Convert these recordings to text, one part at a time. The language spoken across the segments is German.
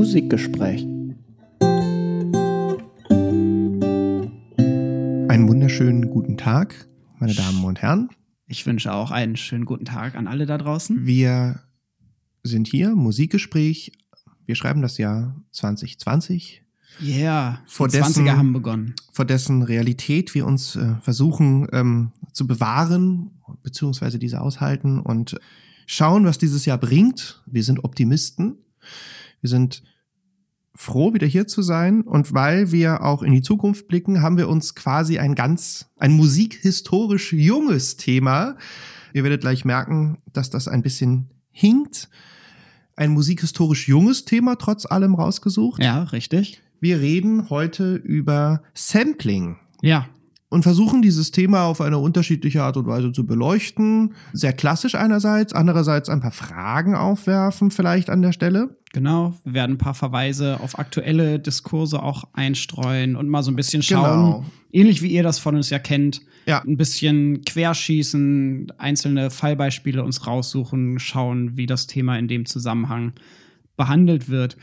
Musikgespräch. Einen wunderschönen guten Tag, meine Damen und Herren. Ich wünsche auch einen schönen guten Tag an alle da draußen. Wir sind hier, Musikgespräch. Wir schreiben das Jahr 2020. Ja, yeah, vor die dessen, 20er haben begonnen. Vor dessen Realität wir uns äh, versuchen ähm, zu bewahren, beziehungsweise diese aushalten und schauen, was dieses Jahr bringt. Wir sind Optimisten. Wir sind froh, wieder hier zu sein. Und weil wir auch in die Zukunft blicken, haben wir uns quasi ein ganz, ein musikhistorisch junges Thema. Ihr werdet gleich merken, dass das ein bisschen hinkt. Ein musikhistorisch junges Thema trotz allem rausgesucht. Ja, richtig. Wir reden heute über Sampling. Ja. Und versuchen dieses Thema auf eine unterschiedliche Art und Weise zu beleuchten. Sehr klassisch einerseits, andererseits ein paar Fragen aufwerfen vielleicht an der Stelle. Genau, wir werden ein paar Verweise auf aktuelle Diskurse auch einstreuen und mal so ein bisschen schauen, Genau. ähnlich wie ihr das von uns ja kennt, Ja. ein bisschen querschießen, einzelne Fallbeispiele uns raussuchen, schauen, wie das Thema in dem Zusammenhang behandelt wird.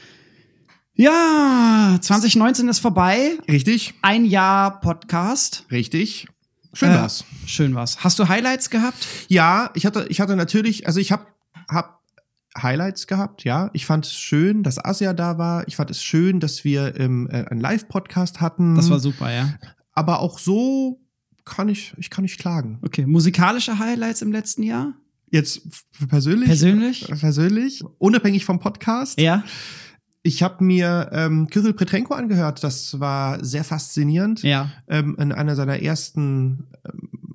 Ja, 2019 ist vorbei. Richtig? Ein Jahr Podcast. Richtig. Schön Äh, war's. Schön was. Hast du Highlights gehabt? Ja, ich hatte, ich hatte natürlich, also ich habe hab Highlights gehabt, ja. Ich fand es schön, dass Asia da war. Ich fand es schön, dass wir ähm, äh, einen Live-Podcast hatten. Das war super, ja. Aber auch so kann ich, ich kann nicht klagen. Okay, musikalische Highlights im letzten Jahr? Jetzt persönlich? Persönlich? Persönlich, unabhängig vom Podcast. Ja. Ich habe mir ähm, Kirill Petrenko angehört. Das war sehr faszinierend. Ja. ähm, in einer seiner ersten ähm,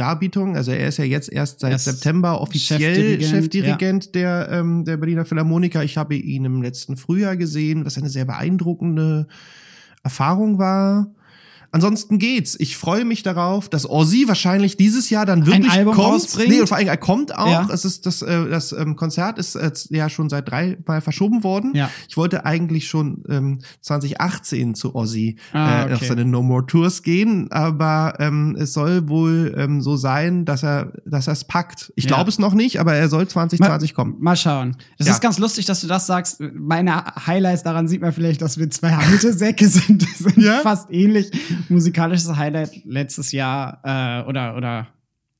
Darbietungen, also er ist ja jetzt erst seit Er ist September offiziell Chefdirigent, Chefdirigent, der, ähm, der Berliner Philharmoniker. Ich habe ihn im letzten Frühjahr gesehen, was eine sehr beeindruckende Erfahrung war. Ansonsten geht's. Ich freue mich darauf, dass Ozzy wahrscheinlich dieses Jahr dann wirklich Album kommt. rausbringt. Nee, und vor allem er kommt auch. Ja. Es ist das, äh, das ähm, Konzert ist jetzt ja schon seit drei Mal verschoben worden. Ja. Ich wollte eigentlich schon ähm, 2018 zu Ozzy Ah, äh, auf okay. seine No More Tours gehen, aber ähm, es soll wohl ähm, so sein, dass er dass er es packt. Ich Ja. glaube es noch nicht, aber er soll 2020 kommen. Mal schauen. Das Ja. ist ganz lustig, dass du das sagst. Meine Highlights, daran sieht man vielleicht, dass wir zwei alte Säcke sind. Die sind Ja? fast ähnlich. Musikalisches Highlight letztes Jahr äh, oder, oder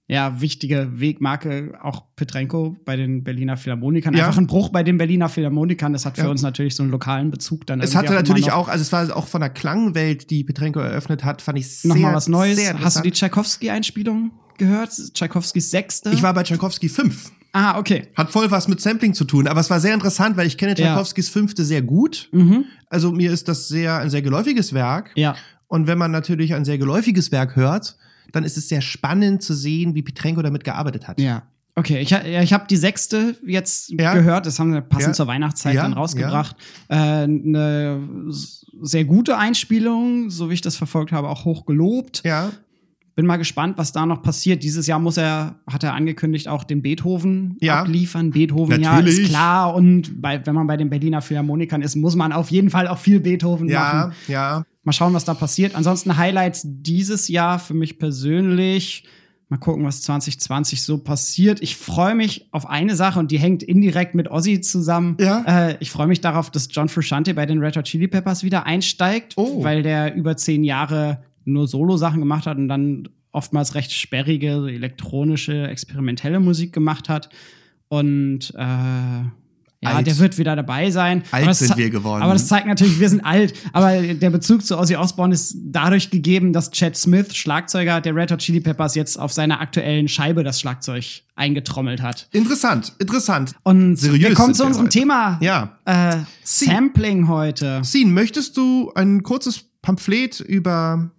ja, wichtige Wegmarke, auch Petrenko bei den Berliner Philharmonikern. Ja. Einfach ein Bruch bei den Berliner Philharmonikern. Das hat für Ja. uns natürlich so einen lokalen Bezug dann. Es hatte natürlich immer noch, auch, also es war auch von der Klangwelt, die Petrenko eröffnet hat, fand ich sehr, noch mal was Neues. Hast du die. Tchaikovsky-Einspielung gehört? Tchaikovskys Sechste? Ich war bei Tchaikovsky 5. ah, okay. Hat voll was mit Sampling zu tun, aber es war sehr interessant, weil ich kenne Ja. Tchaikovskys Fünfte sehr gut. Mhm. Also mir ist das sehr ein sehr geläufiges Werk. Ja. Und wenn man natürlich ein sehr geläufiges Werk hört, dann ist es sehr spannend zu sehen, wie Petrenko damit gearbeitet hat. Ja. Okay, ich, ja, ich habe die sechste jetzt Ja. gehört. Das haben wir passend Ja. zur Weihnachtszeit Ja, dann rausgebracht. Äh, eine sehr gute Einspielung, so wie ich das verfolgt habe, auch hoch gelobt. Ja, Bin mal gespannt, was da noch passiert. Dieses Jahr muss er, hat er angekündigt, auch den Beethoven Ja. abliefern. Beethoven, ja, Natürlich. ist klar. Und bei, wenn man bei den Berliner Philharmonikern ist, muss man auf jeden Fall auch viel Beethoven ja, machen. ja. Mal schauen, was da passiert. Ansonsten Highlights dieses Jahr für mich persönlich. Mal gucken, was 2020 so passiert. Ich freue mich auf eine Sache und die hängt indirekt mit Ozzy zusammen. Ja. Äh, ich freue mich darauf, dass John Frusciante bei den Red Hot Chili Peppers wieder einsteigt, Oh. weil der über zehn Jahre nur Solo-Sachen gemacht hat und dann oftmals recht sperrige, elektronische, experimentelle Musik gemacht hat. Und äh, ja, Alt. der wird wieder dabei sein. Alt sind wir geworden. Aber das zeigt natürlich, wir sind alt. Aber der Bezug zu Ozzy Osbourne ist dadurch gegeben, dass Chad Smith, Schlagzeuger der Red Hot Chili Peppers, jetzt auf seiner aktuellen Scheibe das Schlagzeug eingetrommelt hat. Interessant, interessant. Und Seriös wir kommen zu unserem heute. Thema. Ja. Äh, Sampling heute. Sin, möchtest du ein kurzes Pamphlet über.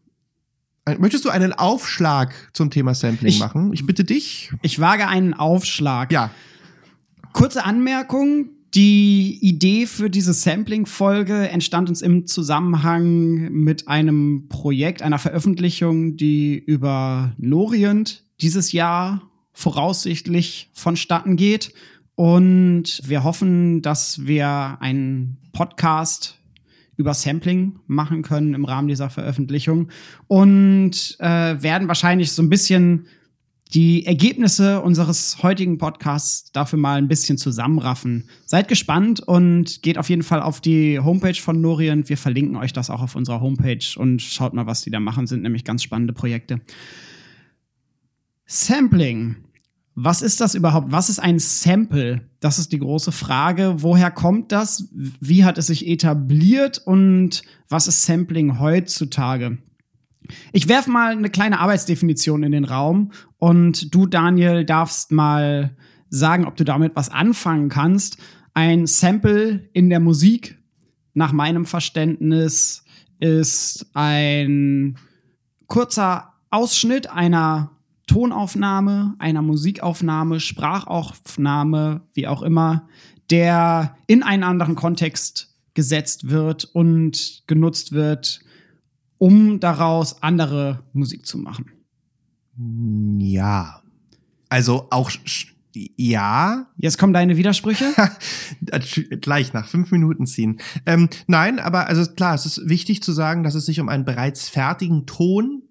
Möchtest du einen Aufschlag zum Thema Sampling Ich- machen? Ich bitte dich. Ich wage einen Aufschlag. Ja. Kurze Anmerkung. Die Idee für diese Sampling-Folge entstand uns im Zusammenhang mit einem Projekt, einer Veröffentlichung, die über Norient dieses Jahr voraussichtlich vonstatten geht. Und wir hoffen, dass wir einen Podcast über Sampling machen können im Rahmen dieser Veröffentlichung und äh, werden wahrscheinlich so ein bisschen die Ergebnisse unseres heutigen Podcasts dafür mal ein bisschen zusammenraffen. Seid gespannt und geht auf jeden Fall auf die Homepage von Norient. Wir verlinken euch das auch auf unserer Homepage und schaut mal, was die da machen. Sind nämlich ganz spannende Projekte. Sampling. Was ist das überhaupt? Was ist ein Sample? Das ist die große Frage. Woher kommt das? Wie hat es sich etabliert? Und was ist Sampling heutzutage? Ich werfe mal eine kleine Arbeitsdefinition in den Raum und du, Daniel, darfst mal sagen, ob du damit was anfangen kannst. Ein Sample in der Musik, nach meinem Verständnis, ist ein kurzer Ausschnitt einer Tonaufnahme, einer Musikaufnahme, Sprachaufnahme, wie auch immer, der in einen anderen Kontext gesetzt wird und genutzt wird, um daraus andere Musik zu machen. Ja. Also auch ja. Jetzt kommen deine Widersprüche. Gleich nach fünf Minuten ziehen. Ähm, nein, aber also klar, es ist wichtig zu sagen, dass es sich um einen bereits fertigen Ton,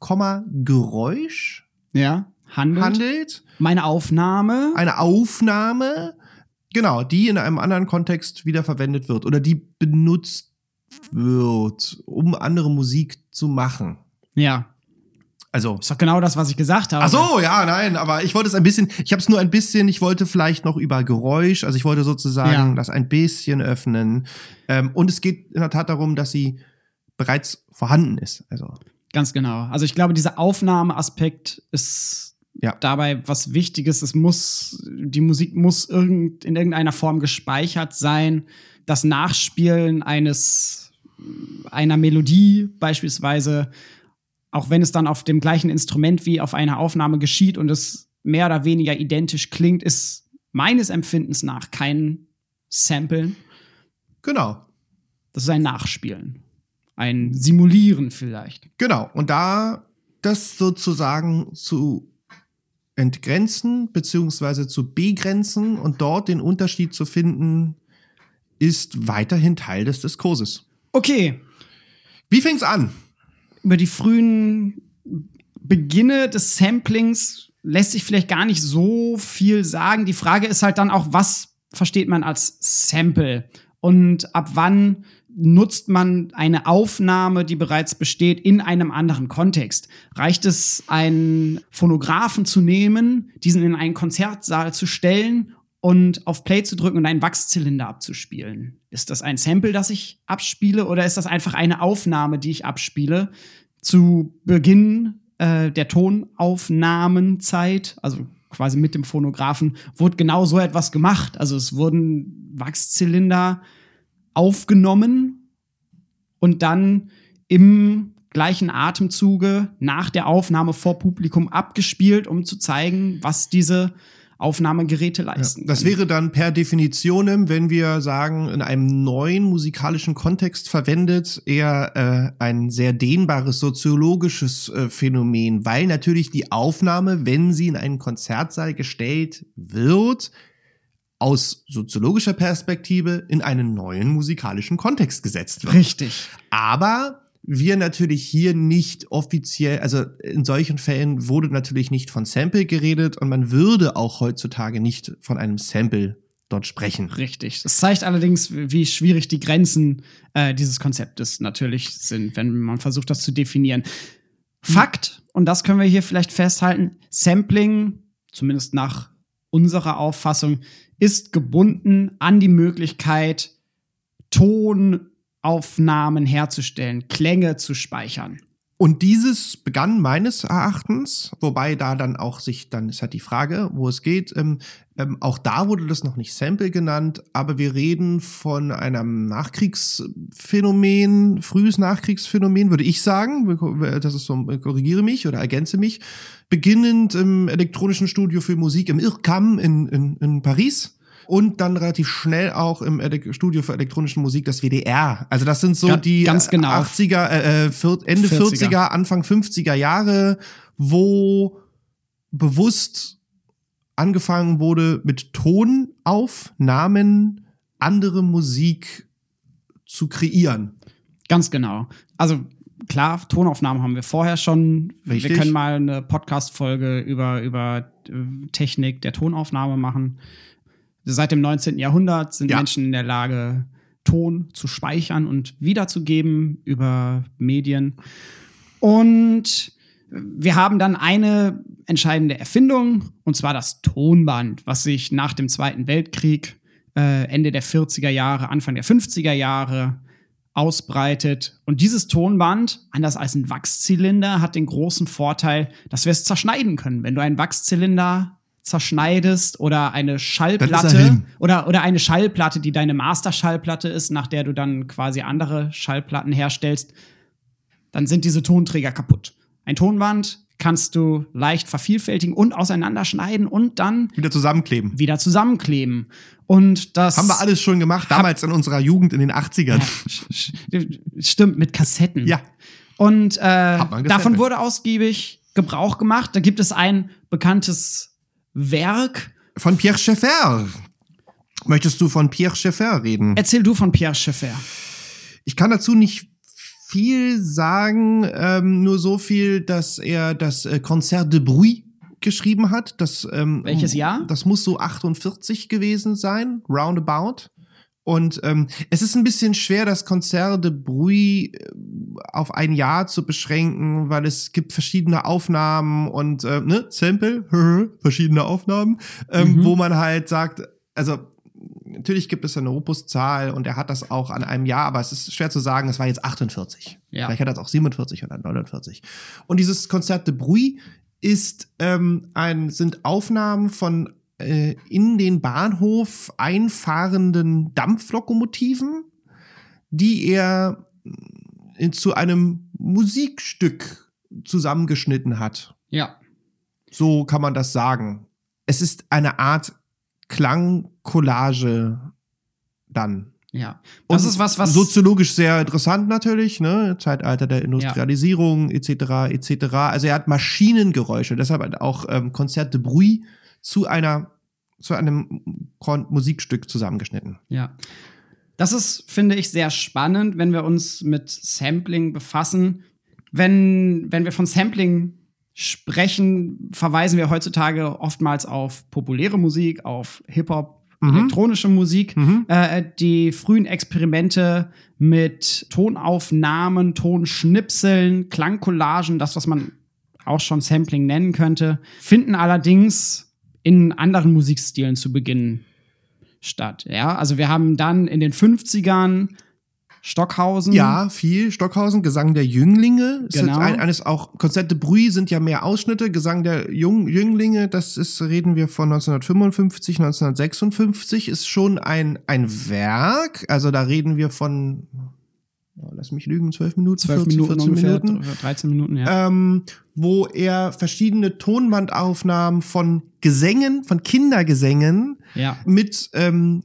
Komma, Geräusch ja, handelt. handelt. Meine Aufnahme. Eine Aufnahme, genau, die in einem anderen Kontext wiederverwendet wird oder die benutzt wird, um andere Musik zu machen. Ja. Also. Ist doch genau das, was ich gesagt habe. Ach so, ja, nein, aber ich wollte es ein bisschen, ich habe es nur ein bisschen, ich wollte vielleicht noch über Geräusch, also ich wollte sozusagen ja. das ein bisschen öffnen. Ähm, und es geht in der Tat darum, dass sie bereits vorhanden ist. Also. Ganz genau. Also ich glaube, dieser Aufnahmeaspekt ist ja. dabei was Wichtiges. Es muss, die Musik muss irgend, in irgendeiner Form gespeichert sein. Das Nachspielen eines, einer Melodie beispielsweise, auch wenn es dann auf dem gleichen Instrument wie auf einer Aufnahme geschieht und es mehr oder weniger identisch klingt, ist meines Empfindens nach kein Samplen. Genau. Das ist ein Nachspielen. Ein Simulieren vielleicht. Genau. Und da das sozusagen zu entgrenzen beziehungsweise zu begrenzen und dort den Unterschied zu finden, ist weiterhin Teil des Diskurses. Okay. Wie fing's an? Über die frühen Beginne des Samplings lässt sich vielleicht gar nicht so viel sagen. Die Frage ist halt dann auch, was versteht man als Sample? Und ab wann nutzt man eine Aufnahme, die bereits besteht, in einem anderen Kontext? Reicht es, einen Phonographen zu nehmen, diesen in einen Konzertsaal zu stellen und auf Play zu drücken und einen Wachszylinder abzuspielen? Ist das ein Sample, das ich abspiele, oder ist das einfach eine Aufnahme, die ich abspiele? Zu Beginn äh, der Tonaufnahmenzeit, also quasi mit dem Phonographen, wurde genau so etwas gemacht. Also es wurden Wachszylinder aufgenommen und dann im gleichen Atemzuge nach der Aufnahme vor Publikum abgespielt, um zu zeigen, was diese Aufnahmegeräte leisten. Ja, das wäre dann per Definition, wenn wir sagen, in einem neuen musikalischen Kontext verwendet, eher äh, ein sehr dehnbares soziologisches äh, Phänomen, weil natürlich die Aufnahme, wenn sie in einen Konzertsaal gestellt wird, aus soziologischer Perspektive in einen neuen musikalischen Kontext gesetzt wird. Richtig. Aber wir natürlich hier nicht offiziell, also in solchen Fällen wurde natürlich nicht von Sample geredet und man würde auch heutzutage nicht von einem Sample dort sprechen. Richtig. Das zeigt allerdings, wie schwierig die Grenzen äh, dieses Konzeptes natürlich sind, wenn man versucht, das zu definieren. Fakt, und das können wir hier vielleicht festhalten, Sampling, zumindest nach unserer Auffassung, ist gebunden an die Möglichkeit, Tonaufnahmen herzustellen, Klänge zu speichern. Und dieses begann meines Erachtens, wobei da dann auch sich, dann ist halt die Frage, wo es geht. Ähm, ähm, auch da wurde das noch nicht Sample genannt, aber wir reden von einem Nachkriegsphänomen, frühes Nachkriegsphänomen, würde ich sagen. Das ist so, korrigiere mich oder ergänze mich. Beginnend im elektronischen Studio für Musik im IRCAM in, in, in Paris und dann relativ schnell auch im Studio für elektronische Musik das WDR. Also das sind so ja, die ganz genau. 80er, äh, äh Ende 40er. 40er, Anfang 50er Jahre, wo bewusst angefangen wurde mit Tonaufnahmen andere Musik zu kreieren. Ganz genau. Also klar, Tonaufnahmen haben wir vorher schon. Richtig. Wir können mal eine Podcast-Folge über, über äh, Technik der Tonaufnahme machen. Seit dem 19. Jahrhundert sind Ja. Menschen in der Lage, Ton zu speichern und wiederzugeben über Medien. Und wir haben dann eine entscheidende Erfindung, und zwar das Tonband, was sich nach dem Zweiten Weltkrieg, äh, Ende der 40er Jahre, Anfang der 50er Jahre ausbreitet. Und dieses Tonband, anders als ein Wachszylinder, hat den großen Vorteil, dass wir es zerschneiden können. Wenn du einen Wachszylinder zerschneidest oder eine Schallplatte oder, oder eine Schallplatte, die deine Master-Schallplatte ist, nach der du dann quasi andere Schallplatten herstellst, dann sind diese Tonträger kaputt. Ein Tonband kannst du leicht vervielfältigen und auseinanderschneiden und dann Wieder zusammenkleben. wieder zusammenkleben. Und das Haben wir alles schon gemacht, damals in unserer Jugend in den 80ern. Stimmt, mit Kassetten. Ja. Und äh, davon wurde ausgiebig Gebrauch gemacht. Da gibt es ein bekanntes Werk. Von Pierre Schaeffer. Möchtest du von Pierre Schaeffer reden? Erzähl du von Pierre Schaeffer. Ich kann dazu nicht viel sagen, ähm, nur so viel, dass er das äh, Concert de Bruit geschrieben hat. Das, ähm, Welches Jahr? Das muss so 48 gewesen sein, roundabout. Und ähm, es ist ein bisschen schwer, das Concert de Bruit äh, auf ein Jahr zu beschränken, weil es gibt verschiedene Aufnahmen und äh, ne, Sample, verschiedene Aufnahmen, ähm, Mhm. wo man halt sagt, also natürlich gibt es eine Opuszahl und er hat das auch an einem Jahr, aber es ist schwer zu sagen, es war jetzt 48. Ja. Vielleicht hat er es auch 47 oder 49. Und dieses Konzert de Bruit ist ähm, ein, sind Aufnahmen von äh, in den Bahnhof einfahrenden Dampflokomotiven, die er in, zu einem Musikstück zusammengeschnitten hat. Ja. So kann man das sagen. Es ist eine Art Klangcollage dann. Ja. Das ist was, was. soziologisch sehr interessant natürlich, ne? Zeitalter der Industrialisierung etc. etc. Also er hat Maschinengeräusche, deshalb auch ähm, Konzert de Bruit zu einer zu einem Musikstück zusammengeschnitten. Ja. Das ist, finde ich, sehr spannend, wenn wir uns mit Sampling befassen. Wenn, wenn wir von Sampling sprechen, verweisen wir heutzutage oftmals auf populäre Musik, auf Hip-Hop, Mhm. elektronische Musik. Mhm. Äh, die frühen Experimente mit Tonaufnahmen, Tonschnipseln, Klangcollagen, das, was man auch schon Sampling nennen könnte, finden allerdings in anderen Musikstilen zu Beginn statt. Ja, also wir haben dann in den 50ern Stockhausen. Ja, viel. Stockhausen, Gesang der Jünglinge. Ist Genau. ein, eines auch, Konzert de Bruit sind ja mehr Ausschnitte. Gesang der Jung, Jünglinge, das ist, reden wir von 1955, 1956, ist schon ein, ein Werk. Also da reden wir von, oh, lass mich lügen, 12 Minuten, 12 14, Minuten 14 ungefähr, Minuten. oder 13 Minuten, ja. Ähm, wo er verschiedene Tonbandaufnahmen von Gesängen, von Kindergesängen ja. mit ähm,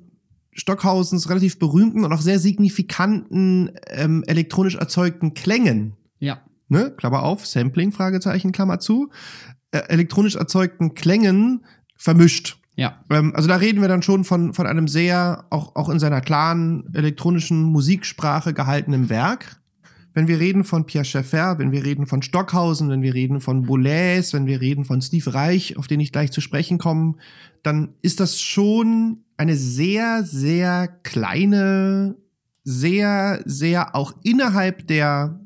Stockhausens relativ berühmten und auch sehr signifikanten ähm, elektronisch erzeugten Klängen, Ja. ne, Klammer auf, Sampling, Fragezeichen, Klammer zu, äh, elektronisch erzeugten Klängen vermischt. Ja. Ähm, also da reden wir dann schon von, von einem sehr, auch, auch in seiner klaren elektronischen Musiksprache gehaltenen Werk. Wenn wir reden von Pierre Schaeffer, wenn wir reden von Stockhausen, wenn wir reden von Boulez, wenn wir reden von Steve Reich, auf den ich gleich zu sprechen komme, dann ist das schon eine sehr, sehr kleine, sehr, sehr auch innerhalb der,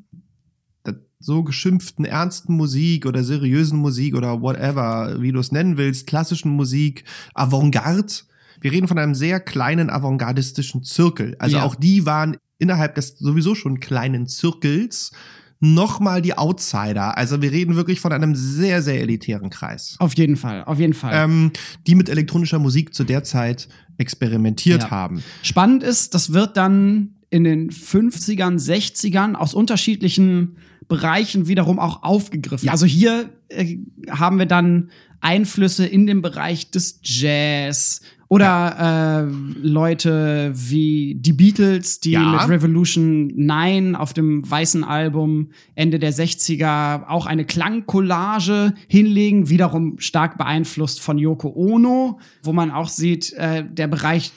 der so geschimpften ernsten Musik oder seriösen Musik oder whatever, wie du es nennen willst, klassischen Musik, Avantgarde. Wir reden von einem sehr kleinen avantgardistischen Zirkel. Also Ja. auch die waren innerhalb des sowieso schon kleinen Zirkels nochmal die Outsider. Also wir reden wirklich von einem sehr, sehr elitären Kreis. Auf jeden Fall, auf jeden Fall. Ähm, die mit elektronischer Musik zu der Zeit experimentiert Ja. haben. Spannend ist, das wird dann in den 50ern, 60ern aus unterschiedlichen Bereichen wiederum auch aufgegriffen. Ja. Also hier äh, haben wir dann Einflüsse in dem Bereich des Jazz oder äh, Leute wie die Beatles, die Ja. mit Revolution 9 auf dem weißen Album Ende der 60er auch eine Klangcollage hinlegen, wiederum stark beeinflusst von Yoko Ono, wo man auch sieht, äh, der Bereich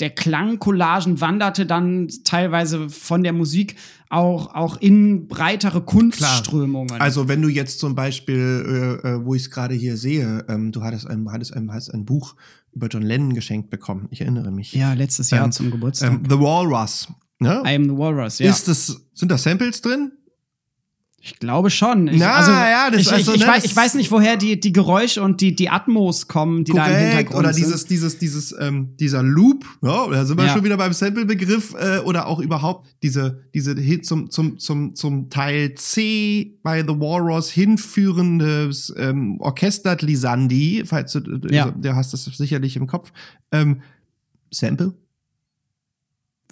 der Klangcollagen wanderte dann teilweise von der Musik auch, auch in breitere Kunstströmungen. Also wenn du jetzt zum Beispiel, äh, äh wo ich es gerade hier sehe, ähm, du hattest ein, hattest, ein, hattest ein Buch über John Lennon geschenkt bekommen. Ich erinnere mich. Ja, letztes Jahr Ähm, zum Geburtstag. Ähm, The Walrus. Ne? I am the Walrus, ja. Ist das, sind da Samples drin? Ich glaube schon. Ich, Na, also, ja, das- ich, also, ich, ich, ne, weiß, ich weiß nicht, woher die, die Geräusche und die, die Atmos kommen, die da im Korrekt. Hintergrund Oder sind. dieses, dieses, dieses, ähm, dieser Loop, ja, da sind wir Ja. schon wieder beim Sample-Begriff, äh, oder auch überhaupt diese, diese zum, zum, zum, zum Teil C bei The Walrus hinführendes ähm, Orchester Lisandi, falls du, Ja. du hast das sicherlich im Kopf. Ähm, Sample?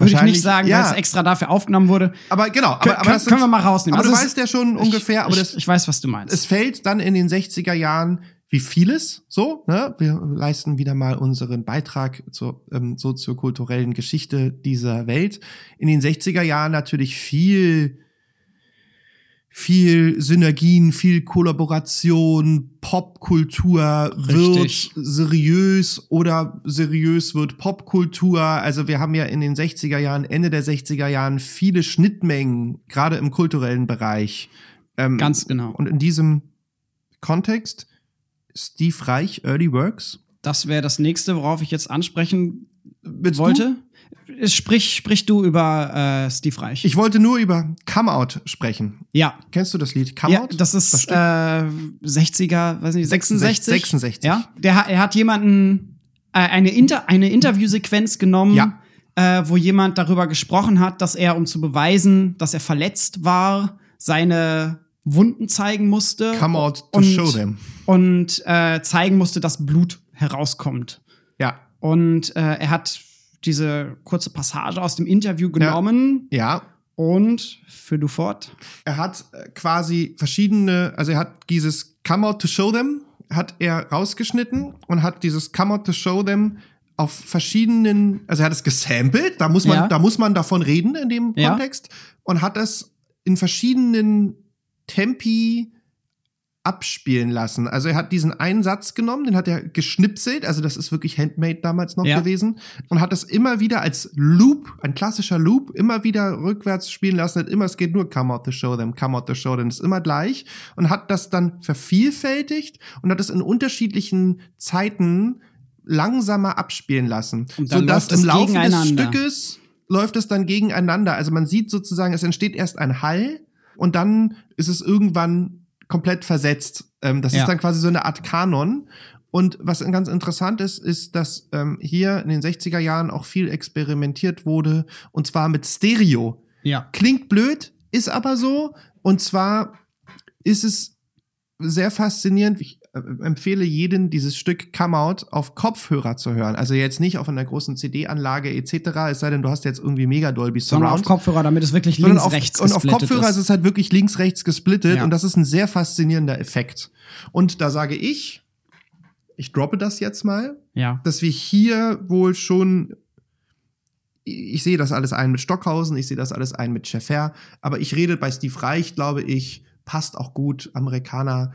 Würde ich nicht sagen, ja. weil es extra dafür aufgenommen wurde. Aber genau, aber, aber können, können wir mal rausnehmen. aber du Also weißt ja schon ungefähr, aber ich, das, ich weiß, was du meinst. es fällt dann in den 60er Jahren wie vieles so. Ne? Wir leisten wieder mal unseren Beitrag zur ähm, soziokulturellen Geschichte dieser Welt. In den 60er Jahren natürlich viel viel Synergien, viel Kollaboration, Popkultur wird seriös oder seriös wird Popkultur. Also wir haben ja in den 60er Jahren, Ende der 60er Jahren viele Schnittmengen, gerade im kulturellen Bereich. Ähm, Ganz genau. Und in diesem Kontext Steve Reich, Early Works. Das wäre das nächste, worauf ich jetzt ansprechen Willst du? Sprich, sprich du über äh, Steve Reich. Ich wollte nur über Come Out sprechen. ja. Kennst du das Lied Come Ja, Out? das ist Stück? äh, 60er, weiß nicht, 66? 66. Ja, der, er hat jemanden, äh, eine, Inter, eine Interviewsequenz genommen, Ja. äh, wo jemand darüber gesprochen hat, dass er, um zu beweisen, dass er verletzt war, seine Wunden zeigen musste. Come Out to und, show them. Und äh, zeigen musste, dass Blut herauskommt. Ja. Und äh, er hat diese kurze Passage aus dem Interview genommen Ja. und für du fort. Er hat äh, quasi verschiedene, also er hat dieses Come Out to Show Them, hat er rausgeschnitten und hat dieses Come Out to Show Them auf verschiedenen, also er hat es gesampelt, da muss man, Ja. da muss man davon reden in dem Ja. Kontext und hat es in verschiedenen Tempi abspielen lassen. Also er hat diesen einen Satz genommen, den hat er geschnipselt, also das ist wirklich handmade damals noch Ja. gewesen und hat das immer wieder als Loop, ein klassischer Loop, immer wieder rückwärts spielen lassen, hat immer, es geht nur come out to show them, come out to show them, ist immer gleich und hat das dann vervielfältigt und hat es in unterschiedlichen Zeiten langsamer abspielen lassen, sodass läuft es im Laufe des. Stückes läuft es dann gegeneinander. Also man sieht sozusagen, es entsteht erst ein Hall und dann ist es irgendwann komplett versetzt. Ähm, das Ja. ist dann quasi so eine Art Kanon. Und was ganz interessant ist, ist, dass ähm, hier in den 60er Jahren auch viel experimentiert wurde, und zwar mit Stereo. Ja. Klingt blöd, ist aber so. Und zwar ist es sehr faszinierend. Ich empfehle jedem, dieses Stück Come Out auf Kopfhörer zu hören. Also jetzt nicht auf einer großen CD-Anlage etc., es sei denn, du hast jetzt irgendwie Mega Dolby Sondern auf Surround. Kopfhörer, damit es wirklich links, auf, rechts und auf Kopfhörer ist ist. es halt wirklich links, rechts gesplittet Ja. und das ist ein sehr faszinierender Effekt. Und da sage ich, ich droppe das jetzt mal, Ja. dass wir hier wohl schon ich sehe das alles ein mit Stockhausen, ich sehe das alles ein mit Schäfer, aber ich rede bei Steve Reich, glaube ich, passt auch gut, Amerikaner.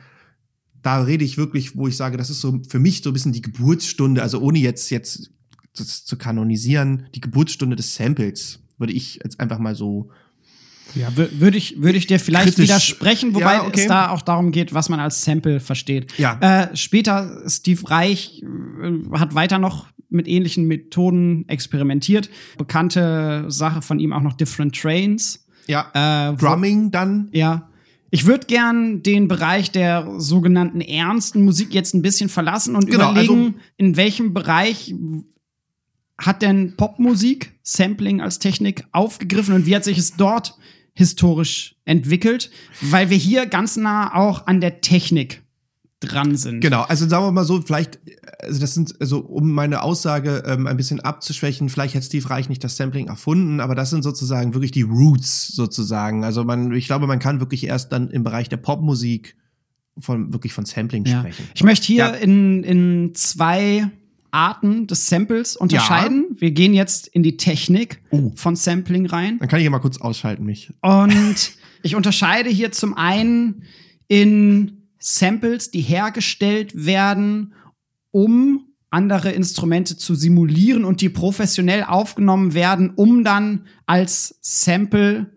Da rede ich wirklich, wo ich sage, das ist so für mich so ein bisschen die Geburtsstunde, also ohne jetzt, jetzt das zu kanonisieren, die Geburtsstunde des Samples, würde ich jetzt einfach mal so Ja, wür- würde ich, würde ich dir vielleicht Kritisch. widersprechen, wobei Ja, okay. es da auch darum geht, was man als Sample versteht. Ja. Äh, später, Steve Reich äh, hat weiter noch mit ähnlichen Methoden experimentiert. Bekannte Sache von ihm auch noch Different Trains. Ja, Äh, Drumming dann. Ja. Ich würde gern den Bereich der sogenannten ernsten Musik jetzt ein bisschen verlassen und Genau, überlegen, also- in welchem Bereich hat denn Popmusik Sampling als Technik aufgegriffen und wie hat sich es dort historisch entwickelt? Weil wir hier ganz nah auch an der Technik dran sind. Genau, also sagen wir mal so, vielleicht, also das sind, also um meine Aussage ähm, ein bisschen abzuschwächen, vielleicht hat Steve Reich nicht das Sampling erfunden, aber das sind sozusagen wirklich die Roots sozusagen. Also man, ich glaube, man kann wirklich erst dann im Bereich der Popmusik von wirklich von Sampling Ja. sprechen. Ich möchte hier Ja. in, in zwei Arten des Samples unterscheiden. Wir gehen jetzt in die Technik Oh. von Sampling rein. Dann kann ich ja mal kurz ausschalten mich. Und ich unterscheide hier zum einen in Samples, die hergestellt werden, um andere Instrumente zu simulieren und die professionell aufgenommen werden, um dann als Sample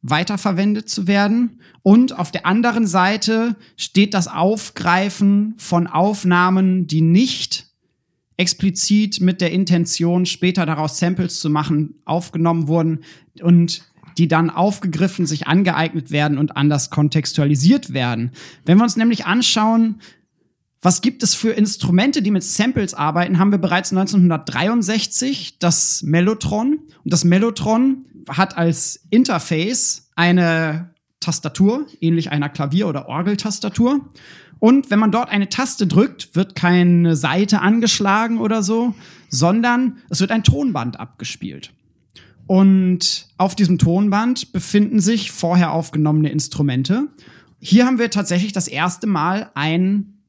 weiterverwendet zu werden. Und auf der anderen Seite steht das Aufgreifen von Aufnahmen, die nicht explizit mit der Intention, später daraus Samples zu machen, aufgenommen wurden und die dann aufgegriffen, sich angeeignet werden und anders kontextualisiert werden. Wenn wir uns nämlich anschauen, was gibt es für Instrumente, die mit Samples arbeiten, haben wir bereits 1963 das Mellotron. Und das Mellotron hat als Interface eine Tastatur, ähnlich einer Klavier- oder Orgeltastatur. Und wenn man dort eine Taste drückt, wird keine Seite angeschlagen oder so, sondern es wird ein Tonband abgespielt. Und auf diesem Tonband befinden sich vorher aufgenommene Instrumente. Hier haben wir tatsächlich das erste Mal ein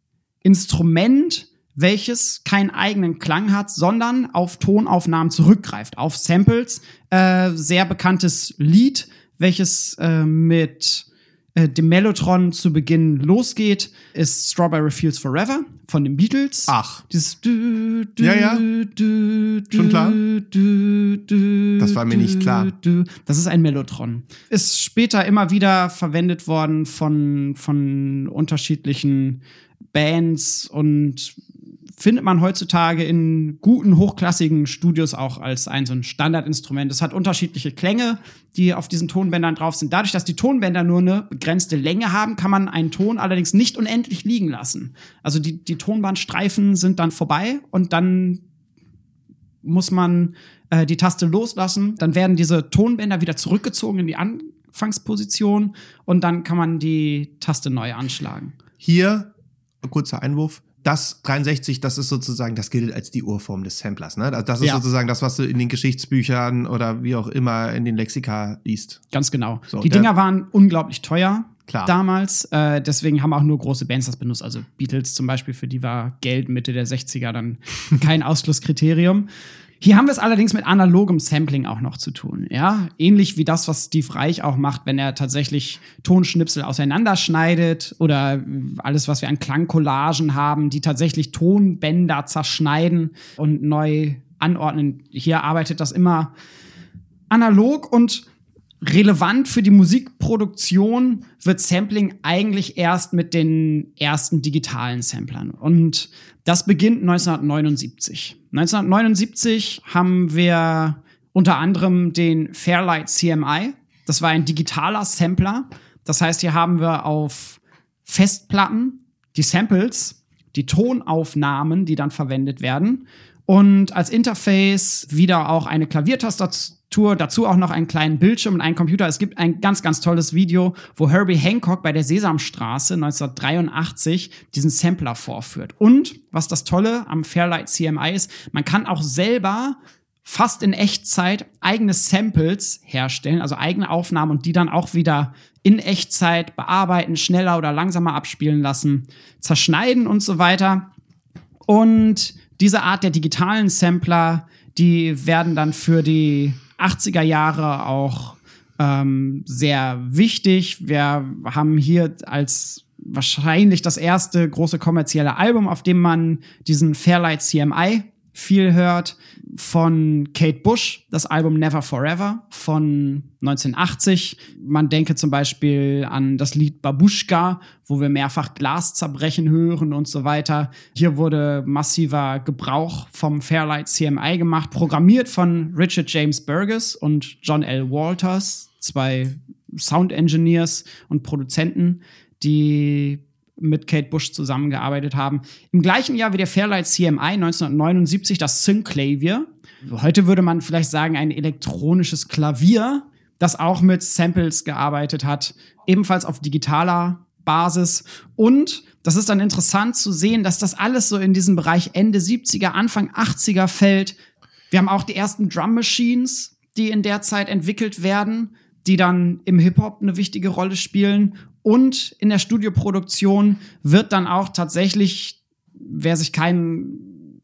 Instrument, welches keinen eigenen Klang hat, sondern auf Tonaufnahmen zurückgreift, auf Samples. Äh, sehr bekanntes Lied, welches äh, mit äh, dem Mellotron zu Beginn losgeht, ist Strawberry Fields Forever von den Beatles. Ach. Dieses du, du, Ja, ja. Du, du, Schon klar? Du, du, Das war mir nicht klar. Du. Das ist ein Mellotron. Ist später immer wieder verwendet worden von, von unterschiedlichen Bands und findet man heutzutage in guten, hochklassigen Studios auch als ein so ein Standardinstrument. Es hat unterschiedliche Klänge, die auf diesen Tonbändern drauf sind. Dadurch, dass die Tonbänder nur eine begrenzte Länge haben, kann man einen Ton allerdings nicht unendlich liegen lassen. Also die, die Tonbandstreifen sind dann vorbei und dann muss man äh, die Taste loslassen. Dann werden diese Tonbänder wieder zurückgezogen in die Anfangsposition und dann kann man die Taste neu anschlagen. Hier, kurzer Einwurf. Das 63, das ist sozusagen, das gilt als die Urform des Samplers. Ne? Das ist Ja. sozusagen das, was du in den Geschichtsbüchern oder wie auch immer in den Lexika liest. Ganz genau. So, die Dinger waren unglaublich teuer Klar. damals. Äh, deswegen haben auch nur große Bands das benutzt. Also Beatles zum Beispiel, für die war Geld Mitte der 60er dann kein Ausschlusskriterium. Hier haben wir es allerdings mit analogem Sampling auch noch zu tun. Ja, ähnlich wie das, was Steve Reich auch macht, wenn er tatsächlich Tonschnipsel auseinanderschneidet oder alles, was wir an Klangcollagen haben, die tatsächlich Tonbänder zerschneiden und neu anordnen. Hier arbeitet das immer analog und relevant für die Musikproduktion wird Sampling eigentlich erst mit den ersten digitalen Samplern. Und das beginnt 1979. 1979 haben wir unter anderem den Fairlight CMI. Das war ein digitaler Sampler. Das heißt, hier haben wir auf Festplatten die Samples, die Tonaufnahmen, die dann verwendet werden. Und als Interface wieder auch eine Klaviertastatur, dazu auch noch einen kleinen Bildschirm und einen Computer. Es gibt ein ganz, ganz tolles Video, wo Herbie Hancock bei der Sesamstraße 1983 diesen Sampler vorführt. Und was das Tolle am Fairlight CMI ist, man kann auch selber fast in Echtzeit eigene Samples herstellen, also eigene Aufnahmen und die dann auch wieder in Echtzeit bearbeiten, schneller oder langsamer abspielen lassen, zerschneiden und so weiter. Und diese Art der digitalen Sampler, die werden dann für die 80er Jahre auch ähm, sehr wichtig. Wir haben hier als wahrscheinlich das erste große kommerzielle Album, auf dem man diesen Fairlight CMI viel hört, von Kate Bush, das Album Never Forever von 1980. Man denke zum Beispiel an das Lied Babushka, wo wir mehrfach Glas zerbrechen hören und so weiter. Hier wurde massiver Gebrauch vom Fairlight CMI gemacht, programmiert von Richard James Burgess und John L. Walters, zwei Sound Engineers und Produzenten, die mit Kate Bush zusammengearbeitet haben. Im gleichen Jahr wie der Fairlight CMI 1979 das Synclavier. Heute würde man vielleicht sagen ein elektronisches Klavier, das auch mit Samples gearbeitet hat, ebenfalls auf digitaler Basis. Und das ist dann interessant zu sehen, dass das alles so in diesem Bereich Ende 70er, Anfang 80er fällt. Wir haben auch die ersten Drum Machines, die in der Zeit entwickelt werden, die dann im Hip-Hop eine wichtige Rolle spielen. Und in der Studioproduktion wird dann auch tatsächlich, wer sich keinen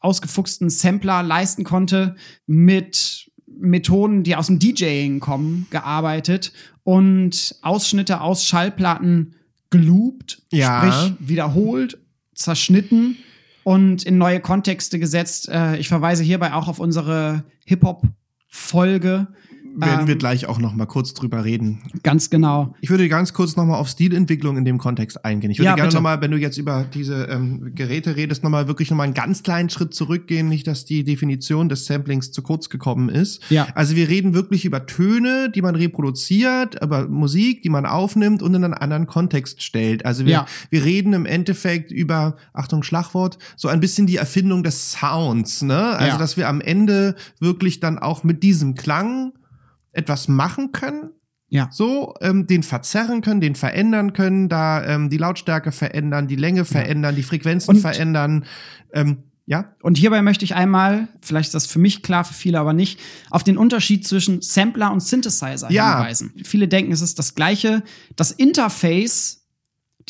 ausgefuchsten Sampler leisten konnte, mit Methoden, die aus dem DJing kommen, gearbeitet und Ausschnitte aus Schallplatten geloopt, Ja. sprich wiederholt, zerschnitten und in neue Kontexte gesetzt. Äh, ich verweise hierbei auch auf unsere Hip-Hop-Folge. Werden Ähm, wir gleich auch noch mal kurz drüber reden. Ganz genau. Ich würde ganz kurz noch mal auf Stilentwicklung in dem Kontext eingehen. Ich würde Ja, gerne bitte. noch mal, wenn du jetzt über diese ähm, Geräte redest, noch mal wirklich noch mal einen ganz kleinen Schritt zurückgehen, nicht, dass die Definition des Samplings zu kurz gekommen ist. Ja. Also wir reden wirklich über Töne, die man reproduziert, über Musik, die man aufnimmt und in einen anderen Kontext stellt. Also wir, Ja. wir reden im Endeffekt über, Achtung Schlagwort, so ein bisschen die Erfindung des Sounds, ne? Also Ja. dass wir am Ende wirklich dann auch mit diesem Klang etwas machen können, Ja. so ähm, den verzerren können, den verändern können, da ähm, die Lautstärke verändern, die Länge verändern, die Frequenzen Und- verändern. Ähm, ja, Und hierbei möchte ich einmal, vielleicht ist das für mich klar, für viele aber nicht, auf den Unterschied zwischen Sampler und Synthesizer Ja. hinweisen. Viele denken, es ist das gleiche. Das Interface,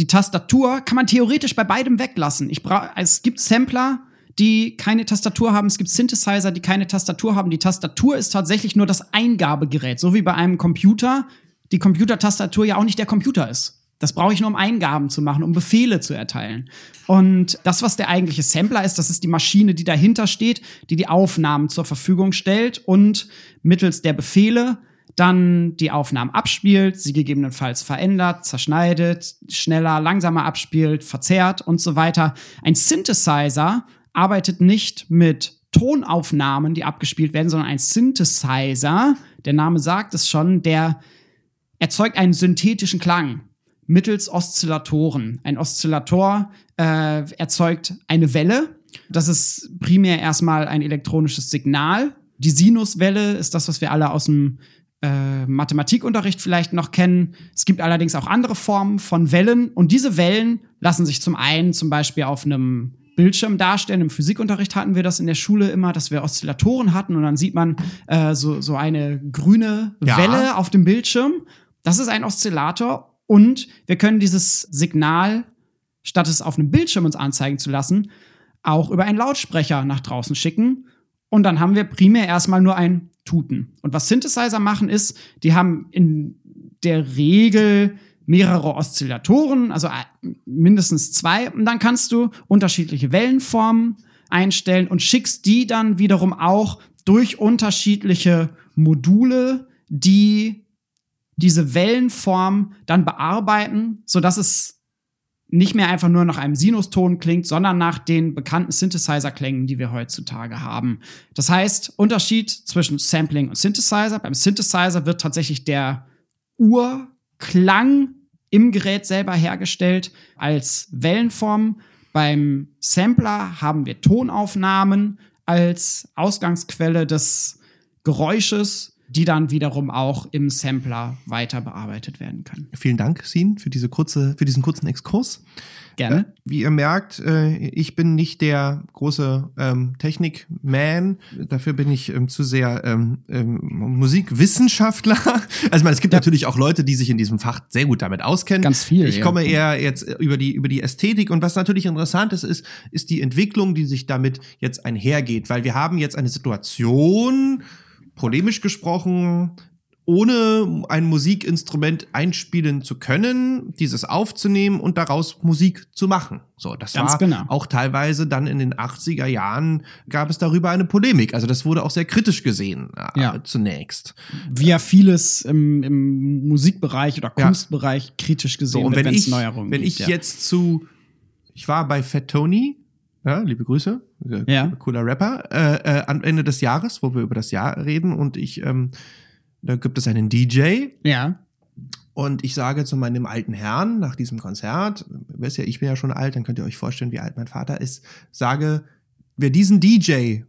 die Tastatur, kann man theoretisch bei beidem weglassen. Ich bra es gibt Sampler, die keine Tastatur haben. Es gibt Synthesizer, die keine Tastatur haben. Die Tastatur ist tatsächlich nur das Eingabegerät, so wie bei einem Computer die Computertastatur ja auch nicht der Computer ist. Das brauche ich nur, um Eingaben zu machen, um Befehle zu erteilen. Und das, was der eigentliche Sampler ist, das ist die Maschine, die dahinter steht, die die Aufnahmen zur Verfügung stellt und mittels der Befehle dann die Aufnahmen abspielt, sie gegebenenfalls verändert, zerschneidet, schneller, langsamer abspielt, verzerrt und so weiter. Ein Synthesizer arbeitet nicht mit Tonaufnahmen, die abgespielt werden, sondern ein Synthesizer, der Name sagt es schon, der erzeugt einen synthetischen Klang mittels Oszillatoren. Ein Oszillator äh, erzeugt eine Welle. Das ist primär erstmal ein elektronisches Signal. Die Sinuswelle ist das, was wir alle aus dem äh, Mathematikunterricht vielleicht noch kennen. Es gibt allerdings auch andere Formen von Wellen und diese Wellen lassen sich zum einen zum Beispiel auf einem Bildschirm darstellen. Im Physikunterricht hatten wir das in der Schule immer, dass wir Oszillatoren hatten und dann sieht man äh, so, so eine grüne Ja. Welle auf dem Bildschirm. Das ist ein Oszillator und wir können dieses Signal, statt es auf einem Bildschirm uns anzeigen zu lassen, auch über einen Lautsprecher nach draußen schicken. Und dann haben wir primär erstmal nur ein Tuten. Und was Synthesizer machen ist, die haben in der Regel mehrere Oszillatoren, also äh, mindestens zwei. Und dann kannst du unterschiedliche Wellenformen einstellen und schickst die dann wiederum auch durch unterschiedliche Module, die diese Wellenform dann bearbeiten, sodass es nicht mehr einfach nur nach einem Sinuston klingt, sondern nach den bekannten Synthesizer-Klängen, die wir heutzutage haben. Das heißt, Unterschied zwischen Sampling und Synthesizer. Beim Synthesizer wird tatsächlich der Urklang im Gerät selber hergestellt als Wellenform. Beim Sampler haben wir Tonaufnahmen als Ausgangsquelle des Geräusches, die dann wiederum auch im Sampler weiter bearbeitet werden können. vielen Dank, Sin, für diese kurze, für diesen kurzen Exkurs. Gerne. Wie ihr merkt, äh, ich bin nicht der große ähm, Technik-Man. Dafür bin ich ähm, zu sehr ähm, ähm, Musikwissenschaftler. Also meine, es gibt Ja. natürlich auch Leute, die sich in diesem Fach sehr gut damit auskennen. Ganz viel, Ich ja. komme eher jetzt über die über die Ästhetik und was natürlich interessant ist, ist ist die Entwicklung, die sich damit jetzt einhergeht, weil wir haben jetzt eine Situation, polemisch gesprochen, ohne ein Musikinstrument einspielen zu können, dieses aufzunehmen und daraus Musik zu machen. So, das Ganz war genau. auch teilweise dann in den 80er Jahren gab es darüber eine Polemik. Also das wurde auch sehr kritisch gesehen äh, Ja. zunächst. wie ja vieles im, im Musikbereich oder Ja. Kunstbereich kritisch gesehen So, und wird, wenn es ich, Neuerungen wenn gibt. ich ja. jetzt zu, ich war bei Fat Tony, ja, liebe Grüße, äh, Ja. cooler Rapper, äh, äh, am Ende des Jahres, wo wir über das Jahr reden und ich, ähm, da gibt es einen DJ Ja, und ich sage zu meinem alten Herrn nach diesem Konzert, wisst ja, ich bin ja schon alt, dann könnt ihr euch vorstellen, wie alt mein Vater ist, sage, wer diesen DJ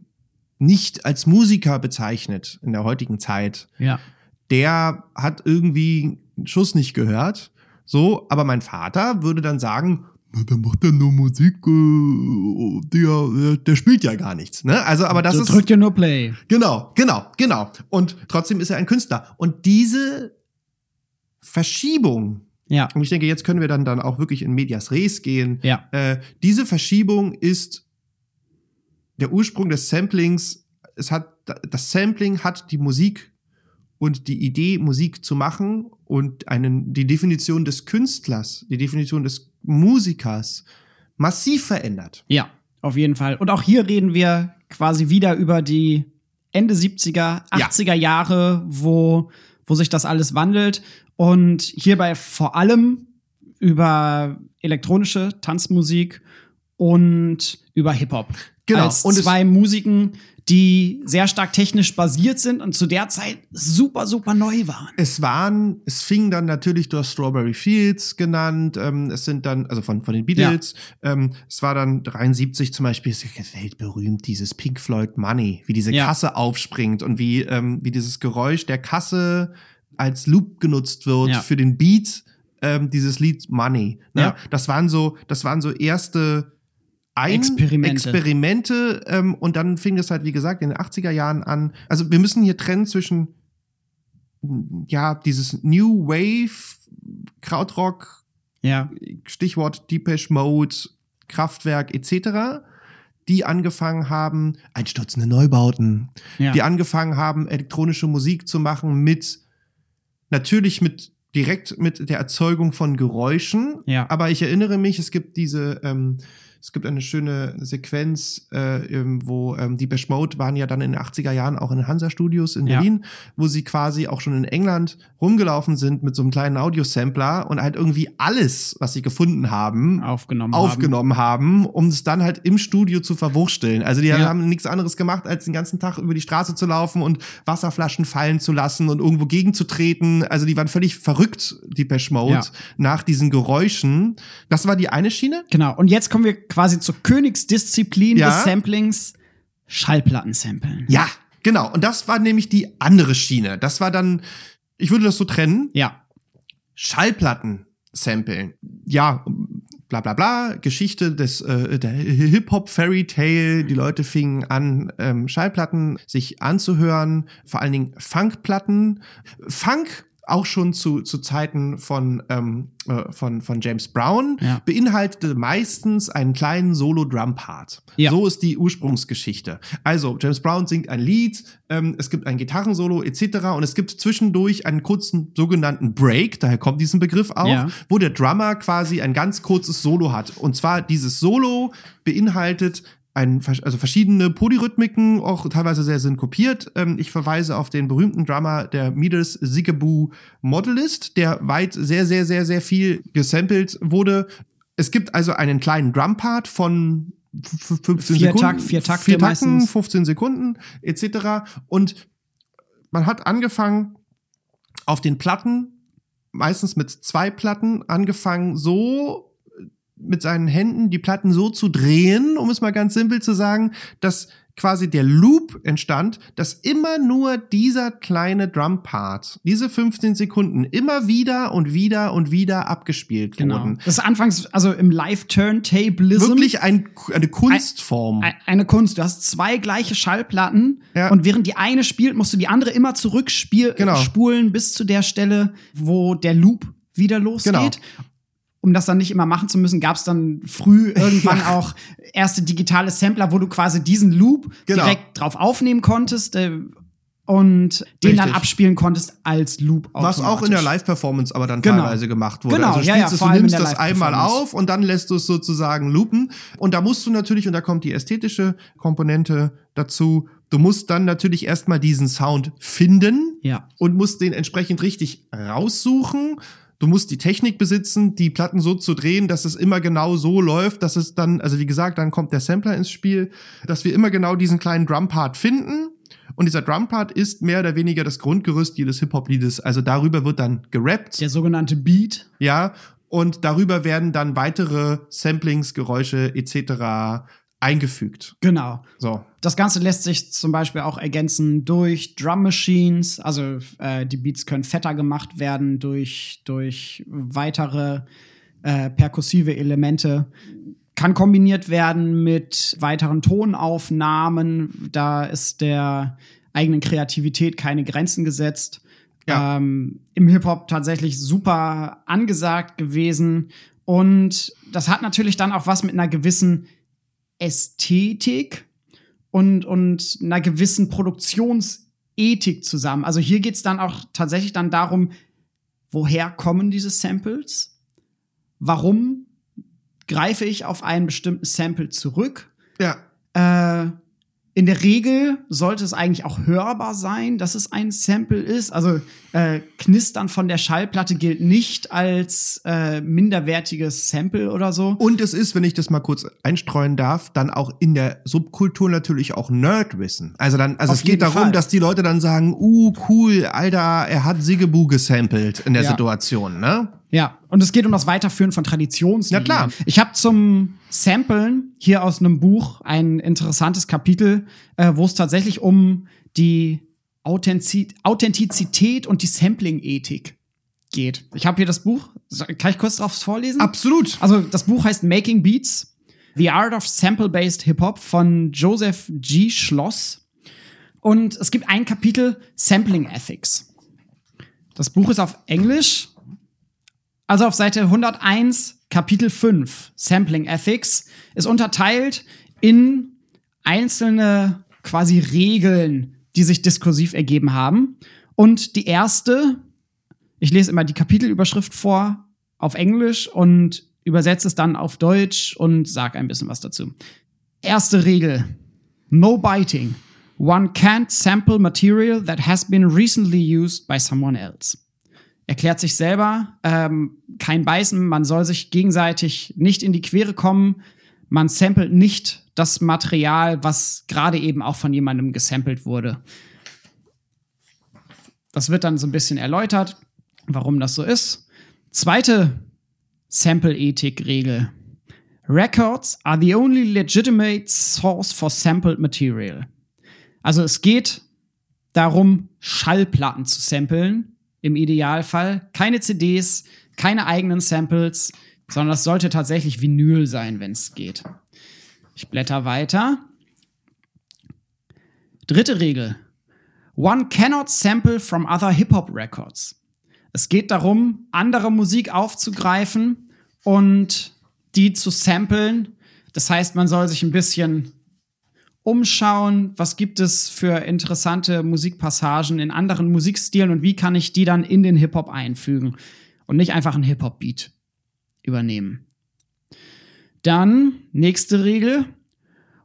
nicht als Musiker bezeichnet in der heutigen Zeit, ja. der hat irgendwie einen Schuss nicht gehört. So, aber mein Vater würde dann sagen, na, der macht ja nur Musik, äh, der, der, der spielt ja gar nichts. Ne? Also, aber das du ist. drückt ja nur Play. Genau, genau, genau. Und trotzdem ist er ein Künstler. Und diese Verschiebung, Ja, und ich denke, jetzt können wir dann, dann auch wirklich in Medias Res gehen. ja, Äh, diese Verschiebung ist der Ursprung des Samplings. Es hat, das Sampling hat die Musik und die Idee, Musik zu machen und einen, die Definition des Künstlers, die Definition des Musikers massiv verändert. ja. Auf jeden Fall. Und auch hier reden wir quasi wieder über die Ende 70er, 80er Jahre, wo, wo sich das alles wandelt. Und hierbei vor allem über elektronische Tanzmusik und über Hip-Hop. Genau. Als Und zwei Musiken, die sehr stark technisch basiert sind und zu der Zeit super, super neu waren. Es waren, es fing dann natürlich durch Strawberry Fields genannt. Ähm, es sind dann, also von, von den Beatles. Ähm, es war dann 73 zum Beispiel, ist ja weltberühmt, dieses Pink Floyd Money, wie diese Ja. Kasse aufspringt und wie, ähm, wie dieses Geräusch der Kasse als Loop genutzt wird Ja. für den Beat ähm, dieses Lied Money. Ne? Ja. Das waren so, das waren so erste ein Experimente. Experimente ähm, und dann fing das halt, wie gesagt, in den 80er Jahren an. Also wir müssen hier trennen zwischen ja, dieses New Wave, Krautrock, Ja. Stichwort Depeche Mode, Kraftwerk etc., die angefangen haben, einstürzende Neubauten, ja. die angefangen haben, elektronische Musik zu machen mit, natürlich mit, direkt mit der Erzeugung von Geräuschen. Ja. Aber ich erinnere mich, es gibt diese, ähm, es gibt eine schöne Sequenz, äh, wo ähm, die Mode waren ja dann in den 80er Jahren auch in Hansa Studios in Ja. Berlin, wo sie quasi auch schon in England rumgelaufen sind mit so einem kleinen Audiosampler und halt irgendwie alles, was sie gefunden haben, aufgenommen haben. aufgenommen haben, um es dann halt im Studio zu verwursteln. Also die Ja. haben nichts anderes gemacht, als den ganzen Tag über die Straße zu laufen und Wasserflaschen fallen zu lassen und irgendwo gegenzutreten. Also die waren völlig verrückt, die Mode, Ja. nach diesen Geräuschen. Das war die eine Schiene. Genau. Und jetzt kommen wir quasi zur Königsdisziplin Ja. des Samplings. Schallplatten samplen. Ja, genau. Und das war nämlich die andere Schiene. Das war dann, ich würde das so trennen, Ja. Schallplatten samplen. Ja, bla bla bla, Geschichte des äh, der Hip-Hop Fairy Tale. Die Leute fingen an, ähm, Schallplatten sich anzuhören, vor allen Dingen Funkplatten. Funk auch schon zu, zu Zeiten von, ähm, äh, von, von James Brown, Ja. beinhaltete meistens einen kleinen Solo-Drum-Part. Ja. So ist die Ursprungsgeschichte. Also, James Brown singt ein Lied, ähm, es gibt ein Gitarrensolo etc. und es gibt zwischendurch einen kurzen sogenannten Break, daher kommt diesen Begriff auch, Ja. wo der Drummer quasi ein ganz kurzes Solo hat. Und zwar dieses Solo beinhaltet ein, also verschiedene Polyrhythmiken, auch teilweise sehr synkopiert. Ähm, ich verweise auf den berühmten Drummer der Meters Zigaboo Modelist, der weit sehr, sehr, sehr, sehr viel gesampelt wurde. Es gibt also einen kleinen Drumpart von f- 15 Vier Sekunden. Takt- vier Takte vier Takten, meistens. 15 Sekunden etc. Und man hat angefangen auf den Platten, meistens mit zwei Platten, angefangen so mit seinen Händen die Platten so zu drehen, um es mal ganz simpel zu sagen, dass quasi der Loop entstand, dass immer nur dieser kleine Drumpart, diese 15 Sekunden, immer wieder und wieder und wieder abgespielt Genau. wurden. Das ist anfangs, also im Live-Turntablism. Wirklich ein, eine Kunstform. e- eine Kunst. Du hast zwei gleiche Schallplatten Ja. und während die eine spielt, musst du die andere immer zurückspulen Genau. spulen bis zu der Stelle, wo der Loop wieder losgeht. Genau. Um das dann nicht immer machen zu müssen, gab es dann früh irgendwann Ja. auch erste digitale Sampler, wo du quasi diesen Loop Genau. direkt drauf aufnehmen konntest äh, und den dann abspielen konntest als Loop. Was auch in der. Live-Performance aber dann Genau. teilweise gemacht wurde. Genau, also ja, ja, es, du nimmst das einmal auf und dann lässt du es sozusagen loopen. Und da musst du natürlich, und da kommt die ästhetische Komponente dazu, du musst dann natürlich erstmal diesen Sound finden Ja. und musst den entsprechend richtig raussuchen. Du musst die Technik besitzen, die Platten so zu drehen, dass es immer genau so läuft, dass es dann, also wie gesagt, dann kommt der Sampler ins Spiel, dass wir immer genau diesen kleinen Drumpart finden. Und dieser Drumpart ist mehr oder weniger das Grundgerüst jedes Hip-Hop-Liedes. Also darüber wird dann gerappt, Der sogenannte Beat. ja, und darüber werden dann weitere Samplings, Geräusche etc. eingefügt. Genau. So. Das Ganze lässt sich zum Beispiel auch ergänzen durch Drum Machines. Also äh, die Beats können fetter gemacht werden durch, durch weitere äh, perkussive Elemente. Kann kombiniert werden mit weiteren Tonaufnahmen. Da ist der eigenen Kreativität keine Grenzen gesetzt. Ja. Ähm, Im Hip-Hop tatsächlich super angesagt gewesen. Und das hat natürlich dann auch was mit einer gewissen Ästhetik und, und einer gewissen Produktionsethik zusammen. Also hier geht's dann auch tatsächlich dann darum, woher kommen diese Samples? Warum greife ich auf einen bestimmten Sample zurück? Ja. Äh, in der Regel sollte es eigentlich auch hörbar sein, dass es ein Sample ist. Also äh, Knistern von der Schallplatte gilt nicht als äh, minderwertiges Sample oder so. Und es ist, wenn ich das mal kurz einstreuen darf, dann auch in der Subkultur natürlich auch Nerdwissen. Also dann, also Auf es geht darum, Fall. dass die Leute dann sagen, uh, cool, Alter, er hat Sigebu gesampelt in der Ja. Situation, ne? Ja, und es geht um das Weiterführen von Traditionslinien. Ja, klar. Ich habe zum Samplen hier aus einem Buch ein interessantes Kapitel, äh, wo es tatsächlich um die Authentiz Authentizität und die Sampling-Ethik geht. Ich habe hier das Buch. Kann ich kurz drauf vorlesen? Absolut. Also das Buch heißt Making Beats, The Art of Sample-Based Hip-Hop von Joseph G. Schloss. Und es gibt ein Kapitel Sampling Ethics. Das Buch ist auf Englisch. Also auf Seite 101, Kapitel 5, Sampling Ethics, ist unterteilt in einzelne quasi Regeln, die sich diskursiv ergeben haben. Und die erste, ich lese immer die Kapitelüberschrift vor auf Englisch und übersetze es dann auf Deutsch und sage ein bisschen was dazu. Erste Regel. No biting. One can't sample material that has been recently used by someone else. Erklärt sich selber, ähm, kein Beißen, man soll sich gegenseitig nicht in die Quere kommen. Man samplet nicht das Material, was gerade eben auch von jemandem gesampelt wurde. Das wird dann so ein bisschen erläutert, warum das so ist. Zweite Sample-Ethik-Regel. Records are the only legitimate source for sampled material. Also es geht darum, Schallplatten zu samplen, im Idealfall. Keine CDs, keine eigenen Samples, sondern das sollte tatsächlich Vinyl sein, wenn es geht. Ich blätter weiter. Dritte Regel. One cannot sample from other Hip-Hop records. Es geht darum, andere Musik aufzugreifen und die zu samplen. Das heißt, man soll sich ein bisschen umschauen, was gibt es für interessante Musikpassagen in anderen Musikstilen und wie kann ich die dann in den Hip-Hop einfügen und nicht einfach einen Hip-Hop-Beat übernehmen. Dann, nächste Regel.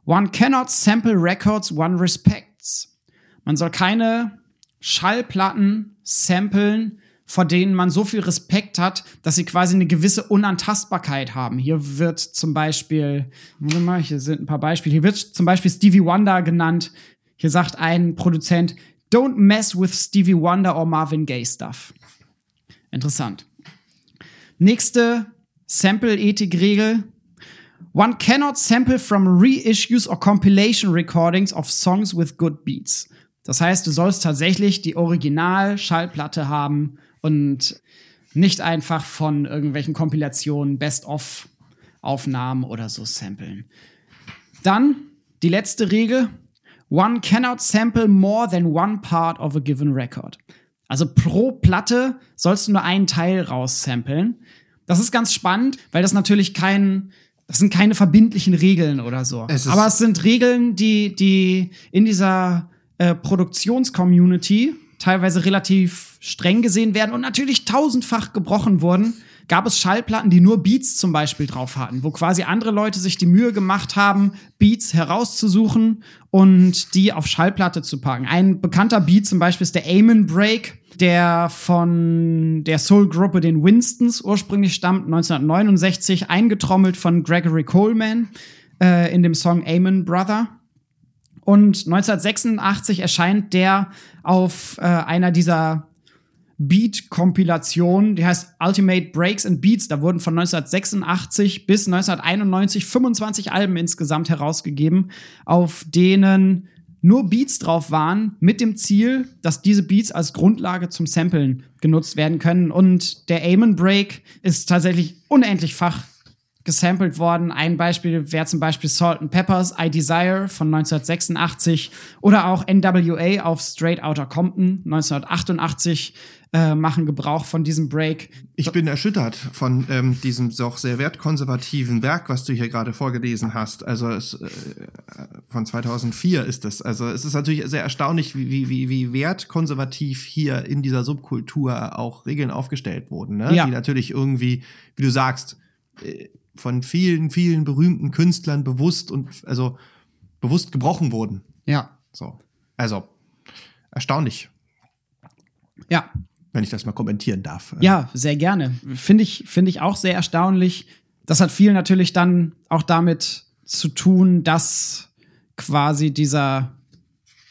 One cannot sample records one respects. Man soll keine Schallplatten samplen, vor denen man so viel Respekt hat, dass sie quasi eine gewisse Unantastbarkeit haben. Hier wird zum Beispiel, warte mal, hier sind ein paar Beispiele. Hier wird zum Beispiel Stevie Wonder genannt. Hier sagt ein Produzent, don't mess with Stevie Wonder or Marvin Gaye stuff. Interessant. Nächste Sample-Ethik-Regel. One cannot sample from reissues or compilation recordings of songs with good beats. Das heißt, du sollst tatsächlich die Original-Schallplatte haben und nicht einfach von irgendwelchen Kompilationen, Best-of-Aufnahmen oder so samplen. Dann die letzte Regel. One cannot sample more than one part of a given record. Also pro Platte sollst du nur einen Teil raussamplen. Das ist ganz spannend, weil das natürlich kein, das sind keine verbindlichen Regeln oder so. Es Aber es sind Regeln, die, die in dieser äh, Produktionscommunity teilweise relativ streng gesehen werden und natürlich tausendfach gebrochen wurden. Gab es Schallplatten, die nur Beats zum Beispiel drauf hatten, wo quasi andere Leute sich die Mühe gemacht haben, Beats herauszusuchen und die auf Schallplatte zu packen. Ein bekannter Beat zum Beispiel ist der Amen Break, der von der Soul-Gruppe den Winstons ursprünglich stammt, 1969, eingetrommelt von Gregory Coleman äh, in dem Song Amen Brother. Und 1986 erscheint der auf äh, einer dieser Beat-Kompilationen, die heißt Ultimate Breaks and Beats. Da wurden von 1986 bis 1991 25 Alben insgesamt herausgegeben, auf denen nur Beats drauf waren, mit dem Ziel, dass diese Beats als Grundlage zum Samplen genutzt werden können. Und der Amen Break ist tatsächlich unendlichfach gesampelt worden. Ein Beispiel wäre zum Beispiel Salt and Peppers I Desire von 1986 oder auch NWA auf Straight Outta Compton 1988 äh, machen Gebrauch von diesem Break. Ich bin erschüttert von ähm, diesem doch sehr wertkonservativen Werk, was du hier gerade vorgelesen hast. Also es, äh, von 2004 ist es. Also es ist natürlich sehr erstaunlich, wie, wie, wie, wie wertkonservativ hier in dieser Subkultur auch Regeln aufgestellt wurden, ne? Ja. die natürlich irgendwie, wie du sagst, äh, von vielen, vielen berühmten Künstlern bewusst und also bewusst gebrochen wurden. Ja. So. Also, erstaunlich, Ja, wenn ich das mal kommentieren darf. Ja, sehr gerne. Finde ich, finde ich auch sehr erstaunlich. Das hat viel natürlich dann auch damit zu tun, dass quasi dieser,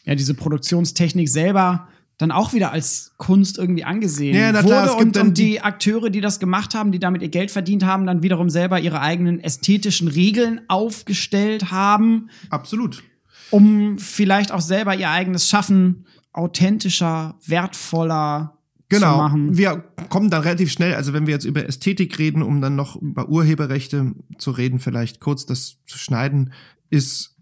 ja, diese Produktionstechnik selber dann auch wieder als Kunst irgendwie angesehen Ja, wurde klar, und, dann und die- die Akteure, die das gemacht haben, die damit ihr Geld verdient haben, dann wiederum selber ihre eigenen ästhetischen Regeln aufgestellt haben, Absolut. um vielleicht auch selber ihr eigenes Schaffen authentischer, wertvoller zu Genau. machen. Wir kommen dann relativ schnell, also wenn wir jetzt über Ästhetik reden, um dann noch über Urheberrechte zu reden, vielleicht kurz das zu schneiden, ist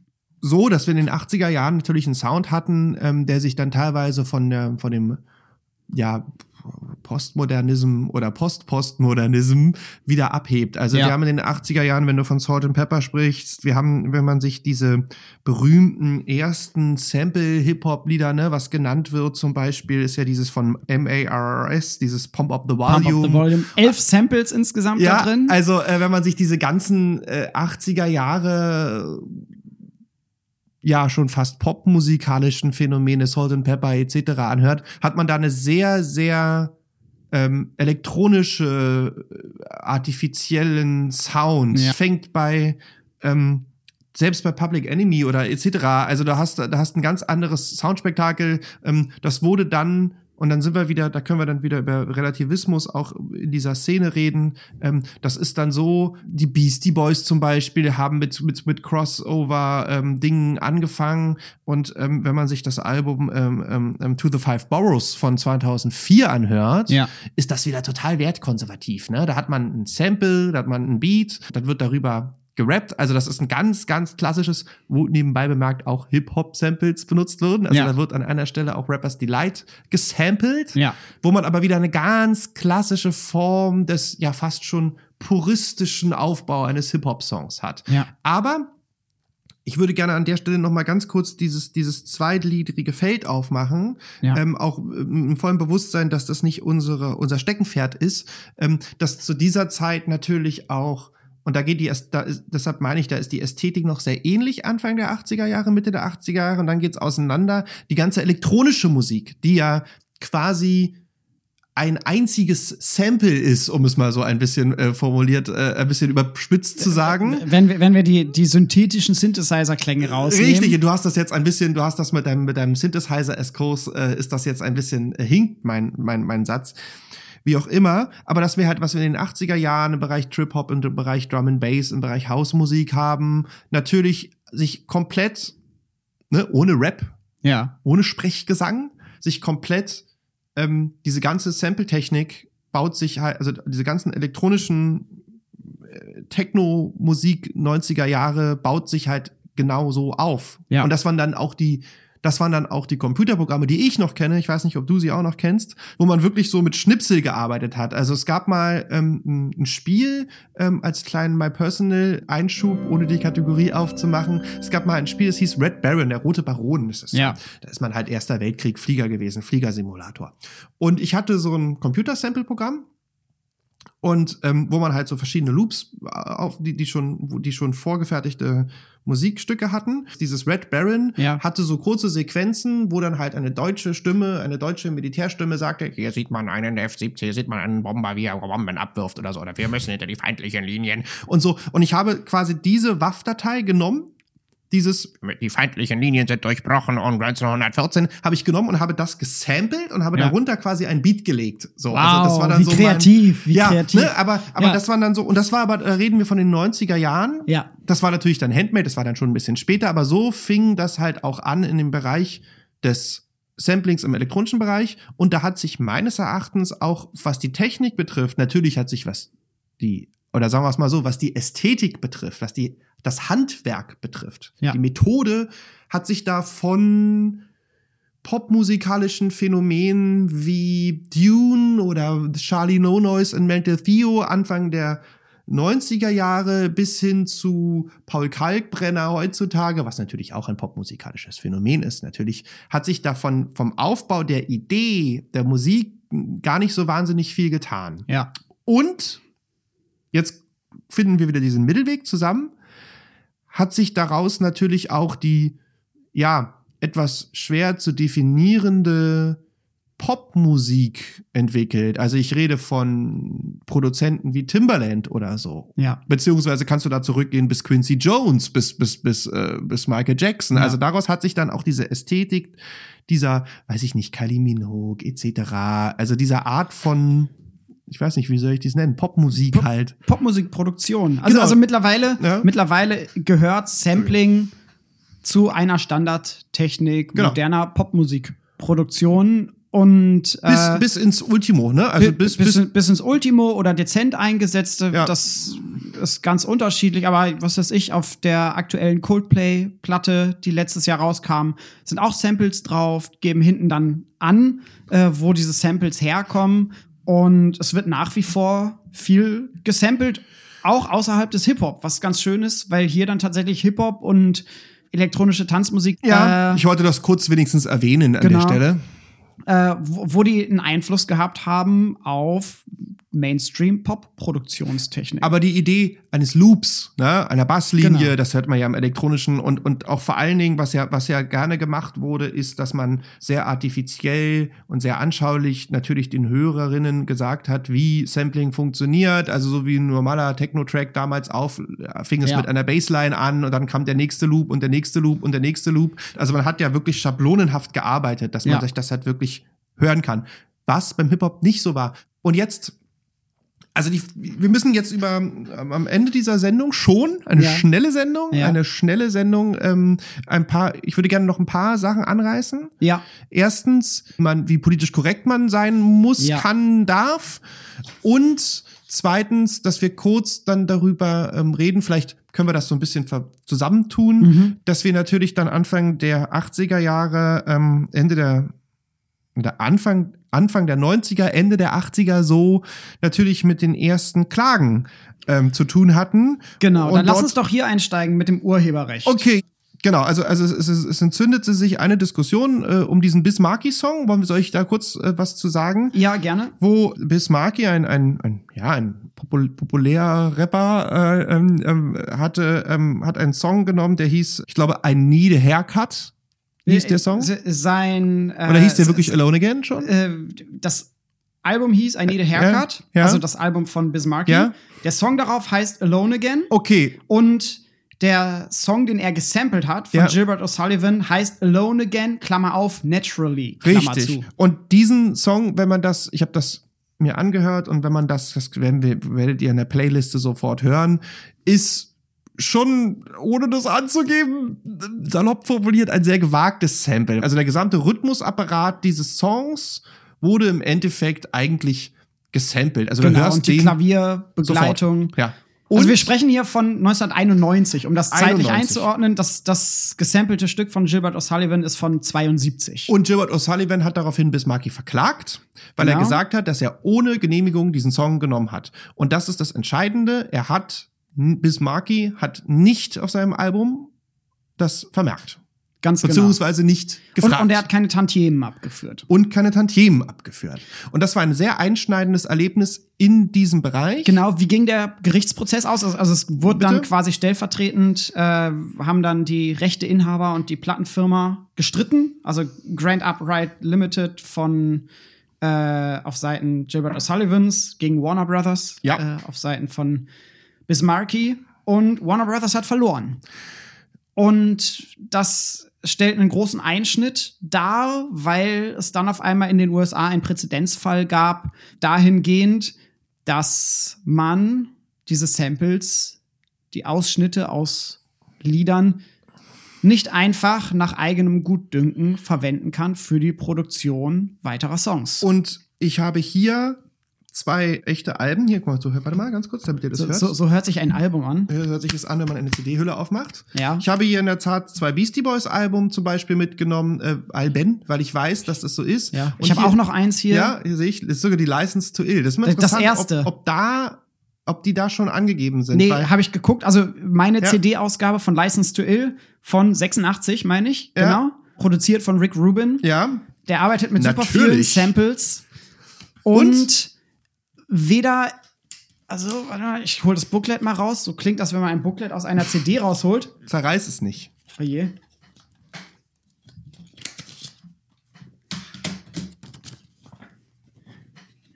so, dass wir in den 80er Jahren natürlich einen Sound hatten, ähm, der sich dann teilweise von der, von dem, ja, Postmodernism oder Post-Postmodernism wieder abhebt. Also Ja. wir haben in den 80er Jahren, wenn du von Salt and Pepper sprichst, wir haben, wenn man sich diese berühmten ersten Sample-Hip-Hop-Lieder, ne, was genannt wird zum Beispiel, ist ja dieses von MARS, dieses Pump Up the Pump Volume. Up the Volume. Elf Samples insgesamt Ja, da drin. also äh, wenn man sich diese ganzen äh, 80er Jahre ja schon fast popmusikalischen Phänomene, Salt and Pepper etc. anhört, hat man da eine sehr, sehr ähm, elektronische, äh, artifiziellen Sound. Ja. Fängt bei ähm, selbst bei Public Enemy oder etc. Also da hast da hast ein ganz anderes Soundspektakel. Ähm, das wurde dann und dann sind wir wieder, da können wir dann wieder über Relativismus auch in dieser Szene reden. Ähm, das ist dann so, die Beastie Boys zum Beispiel haben mit, mit, mit Crossover-Dingen angefangen. Und ähm, wenn man sich das Album ähm, ähm, ähm, To the Five Boroughs von 2004 anhört, Ja. ist das wieder total wertkonservativ. Ne? Da hat man ein Sample, da hat man ein Beat, dann wird darüber gerappt. Also das ist ein ganz, ganz klassisches, wo nebenbei bemerkt auch Hip-Hop-Samples benutzt würden. Also Ja. da wird an einer Stelle auch Rappers Delight gesampelt, Ja. wo man aber wieder eine ganz klassische Form des ja fast schon puristischen Aufbau eines Hip-Hop-Songs hat. Ja. Aber ich würde gerne an der Stelle noch mal ganz kurz dieses, dieses zweitliedrige Feld aufmachen. Ja. Ähm, auch ähm, im vollen Bewusstsein, dass das nicht unsere, unser Steckenpferd ist. Ähm, dass zu dieser Zeit natürlich auch, und da geht die, da ist, deshalb meine ich, da ist die Ästhetik noch sehr ähnlich Anfang der 80er Jahre, Mitte der 80er Jahre. Und dann geht's auseinander. Die ganze elektronische Musik, die ja quasi ein einziges Sample ist, um es mal so ein bisschen äh, formuliert, äh, ein bisschen überspitzt zu sagen. Wenn wir, wenn wir die, die synthetischen Synthesizer-Klänge rausnehmen. Richtig, du hast das jetzt ein bisschen, du hast das mit deinem, mit deinem Synthesizer-Eskurs, äh, ist das jetzt ein bisschen äh, hinkt, mein, mein, mein Satz. Wie auch immer, aber das wäre halt, was wir in den 80er Jahren im Bereich Trip-Hop im Bereich Drum and Bass, im Bereich Hausmusik haben, natürlich sich komplett, ne, ohne Rap, Ja. ohne Sprechgesang, sich komplett ähm, diese ganze Sample-Technik baut sich halt, also diese ganzen elektronischen äh, Techno-Musik 90er Jahre baut sich halt genau so auf. Ja. Und das waren dann auch die, das waren dann auch die Computerprogramme, die ich noch kenne. Ich weiß nicht, ob du sie auch noch kennst, wo man wirklich so mit Schnipsel gearbeitet hat. Also es gab mal ähm, ein Spiel ähm, als kleinen My Personal Einschub, ohne die Kategorie aufzumachen. Es gab mal ein Spiel, das hieß Red Baron, der rote Baron. Das ist Ja. da ist man halt Erster Weltkrieg Flieger gewesen, Fliegersimulator. Und ich hatte so ein Computersample-Programm und ähm, wo man halt so verschiedene Loops äh, auf die die schon wo die schon vorgefertigte Musikstücke hatten. Dieses Red Baron Ja. hatte so kurze Sequenzen, wo dann halt eine deutsche Stimme, eine deutsche Militärstimme sagte, hier sieht man einen F-17, hier sieht man einen Bomber, wie er Bomben abwirft oder so, oder wir müssen hinter die feindlichen Linien und so. Und ich habe quasi diese WAF-Datei genommen, dieses, die feindlichen Linien sind durchbrochen und 1914 habe ich genommen und habe das gesampelt und habe Ja. darunter quasi ein Beat gelegt. So, Wow, also das war dann wie so mein- kreativ, wie ja, kreativ. Ne, aber, aber Ja. das waren dann so, und das war aber, da reden wir von den 90er Jahren. Ja. Das war natürlich dann Handmade, das war dann schon ein bisschen später, aber so fing das halt auch an in dem Bereich des Samplings im elektronischen Bereich. Und da hat sich meines Erachtens auch, was die Technik betrifft, natürlich hat sich was die, oder sagen wir es mal so, was die Ästhetik betrifft, was die, das Handwerk betrifft, Ja. die Methode hat sich da von popmusikalischen Phänomenen wie Dune oder Charlie No Noise und Mental Theo Anfang der 90er Jahre bis hin zu Paul Kalkbrenner heutzutage, was natürlich auch ein popmusikalisches Phänomen ist. Natürlich hat sich davon vom Aufbau der Idee der Musik gar nicht so wahnsinnig viel getan. Ja. Und jetzt finden wir wieder diesen Mittelweg zusammen. Hat sich daraus natürlich auch die, ja, etwas schwer zu definierende Popmusik entwickelt. Also ich rede von Produzenten wie Timbaland oder so. Ja. Beziehungsweise kannst du da zurückgehen bis Quincy Jones, bis, bis, bis, äh, bis Michael Jackson. Ja. Also daraus hat sich dann auch diese Ästhetik dieser, weiß ich nicht, Kylie Minogue etc. Also dieser Art von, ich weiß nicht, wie soll ich das nennen, Popmusik Pop- halt. Popmusikproduktion. Also, Genau. also mittlerweile, Ja. mittlerweile gehört Sampling zu einer Standardtechnik Genau. moderner Popmusikproduktion und Bis, äh, bis ins Ultimo, ne? Also bis, bis, bis, bis, ins Ultimo oder dezent eingesetzte, Ja. das ist ganz unterschiedlich, aber was weiß ich, auf der aktuellen Coldplay-Platte, die letztes Jahr rauskam, sind auch Samples drauf, geben hinten dann an, äh, wo diese Samples herkommen und es wird nach wie vor viel gesampelt, auch außerhalb des Hip-Hop, was ganz schön ist, weil hier dann tatsächlich Hip-Hop und elektronische Tanzmusik ja, äh, ich wollte das kurz wenigstens erwähnen an genau. der Stelle. äh, wo, wo die einen Einfluss gehabt haben auf Mainstream-Pop-Produktionstechnik. Aber die Idee eines Loops, ne, einer Basslinie, Genau. das hört man ja im elektronischen und, und auch vor allen Dingen, was ja, was ja gerne gemacht wurde, ist, dass man sehr artifiziell und sehr anschaulich natürlich den Hörerinnen gesagt hat, wie Sampling funktioniert. Also so wie ein normaler Techno-Track damals auf, fing es Ja. mit einer Bassline an und dann kam der nächste Loop und der nächste Loop und der nächste Loop. Also man hat ja wirklich schablonenhaft gearbeitet, dass man Ja. sich das halt wirklich hören kann. Was beim Hip-Hop nicht so war. Und jetzt also die, wir müssen jetzt über am Ende dieser Sendung schon eine Ja. schnelle Sendung, Ja. eine schnelle Sendung. Ähm, ein paar, ich würde gerne noch ein paar Sachen anreißen. ja, Erstens, man, wie politisch korrekt man sein muss, Ja. kann, darf. Und zweitens, dass wir kurz dann darüber ähm, reden. Vielleicht können wir das so ein bisschen zusammentun, Mhm. dass wir natürlich dann Anfang der 80er Jahre, ähm, Ende der der Anfang, Anfang der 90er, Ende der 80er so natürlich mit den ersten Klagen ähm, zu tun hatten. genau. Und Dann lass uns doch hier einsteigen mit dem Urheberrecht. Okay, genau. Also, also es, es, es entzündete sich eine Diskussion äh, um diesen Bismarcky-Song. Wollen wir soll ich da kurz äh, was zu sagen? Ja, gerne. Wo Bismarcky, ein, ein, ein, ja, ein popul populärer Rapper, äh, ähm, ähm, hatte, ähm, hat einen Song genommen, der hieß, ich glaube, I Need a Haircut. Wie hieß der Song? Se- Sein. Äh, Oder hieß der wirklich Alone Again schon? Äh, das Album hieß I Need a Haircut, Ja, ja. also das Album von Bismarcky. Ja. Der Song darauf heißt Alone Again Okay, und der Song, den er gesampelt hat von. Gilbert O'Sullivan, heißt Alone Again, Klammer auf, Naturally, Klammer Richtig. zu. Und diesen Song, wenn man das, ich habe das mir angehört und wenn man das, das werden wir, werdet ihr in der Playliste sofort hören, ist schon, ohne das anzugeben, salopp formuliert, ein sehr gewagtes Sample. Also der gesamte Rhythmusapparat dieses Songs wurde im Endeffekt eigentlich gesampelt. Also du Genau, hörst und die Klavierbegleitung. sofort. Ja. also wir sprechen hier von 1991, um das zeitlich 91. einzuordnen. Das, das gesampelte Stück von Gilbert O'Sullivan ist von 72. Und Gilbert O'Sullivan hat daraufhin Bismarcky verklagt, weil er Genau. gesagt hat, dass er ohne Genehmigung diesen Song genommen hat. Und das ist das Entscheidende. Er hat, Bismarcky hat nicht auf seinem Album das vermerkt. Ganz genau. Beziehungsweise nicht Und, gefragt. und er hat keine Tantiemen abgeführt. und keine Tantiemen abgeführt. Und das war ein sehr einschneidendes Erlebnis in diesem Bereich. Genau, wie ging der Gerichtsprozess aus? Also, also es wurde Bitte? dann quasi stellvertretend, äh, haben dann die Rechteinhaber und die Plattenfirma gestritten. Also Grand Upright Limited von äh, auf Seiten Gilbert O'Sullivans gegen Warner Brothers Ja. äh, auf Seiten von Bismarcky. Und Warner Brothers hat verloren. Und das stellt einen großen Einschnitt dar, weil es dann auf einmal in den USA einen Präzedenzfall gab, dahingehend, dass man diese Samples, die Ausschnitte aus Liedern, nicht einfach nach eigenem Gutdünken verwenden kann für die Produktion weiterer Songs. Und ich habe hier zwei echte Alben. Hier, guck mal, so, warte mal ganz kurz, damit ihr das so, hört. so, so hört sich ein Album an. Hier hört sich das an, wenn man eine CD-Hülle aufmacht. Ja. Ich habe hier in der Tat zwei Beastie Boys Album zum Beispiel mitgenommen, äh, Alben, weil ich weiß, dass das so ist. Ja. Und Ich habe auch noch eins hier. Ja, hier sehe ich, das ist sogar die License to Ill. Das ist mal Das interessant, erste. Ob, ob da, ob die da schon angegeben sind. Nee, habe ich geguckt. Also meine Ja. CD-Ausgabe von License to Ill von 86, meine ich. Ja. Genau. Produziert von Rick Rubin. ja, Der arbeitet mit super vielen Natürlich. Samples. Und, weder Also, warte mal, ich hole das Booklet mal raus. So klingt das, wenn man ein Booklet aus einer CD rausholt. Zerreiß es nicht. Oh je.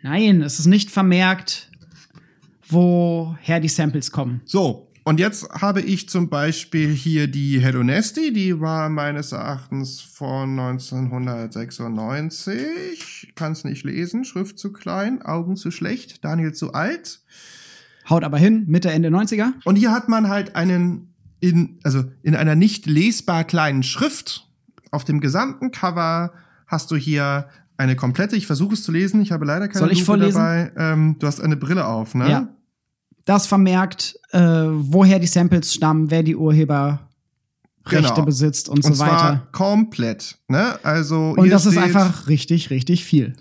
Nein, es ist nicht vermerkt, woher die Samples kommen. So, und jetzt habe ich zum Beispiel hier die Hedonesti, die war meines Erachtens von 1996. Kann es nicht lesen, Schrift zu klein, Augen zu schlecht, Daniel zu alt. Haut aber hin, Mitte, Ende 90er. Und hier hat man halt einen in, also in einer nicht lesbar kleinen Schrift auf dem gesamten Cover hast du hier eine komplette, ich versuche es zu lesen, ich habe leider keine Soll ich Lupe vorlesen? dabei. Ähm, du hast eine Brille auf, ne? Ja. Das vermerkt, äh, woher die Samples stammen, wer die Urheberrechte Genau. besitzt und, Und so weiter. komplett, ne? Also Und das ist einfach richtig, richtig viel.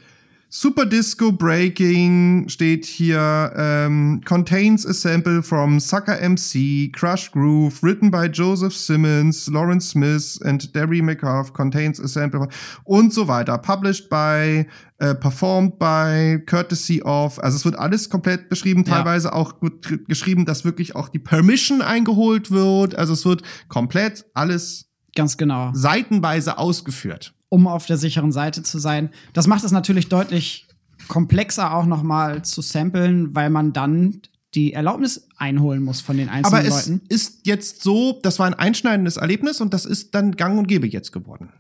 Super Disco Breaking steht hier, ähm, contains a sample from Sucker MC, Crush Groove, written by Joseph Simmons, Lawrence Smith and Derry McCarth, contains a sample und so weiter. Published by, äh, performed by, courtesy of, also es wird alles komplett beschrieben, Ja. teilweise auch gut geschrieben, dass wirklich auch die Permission eingeholt wird, also es wird komplett alles Ganz genau. seitenweise ausgeführt. Um auf der sicheren Seite zu sein. Das macht es natürlich deutlich komplexer auch noch mal zu samplen, weil man dann die Erlaubnis einholen muss von den einzelnen Aber es Leuten. ist jetzt so, das war ein einschneidendes Erlebnis und das ist dann gang und gäbe jetzt geworden.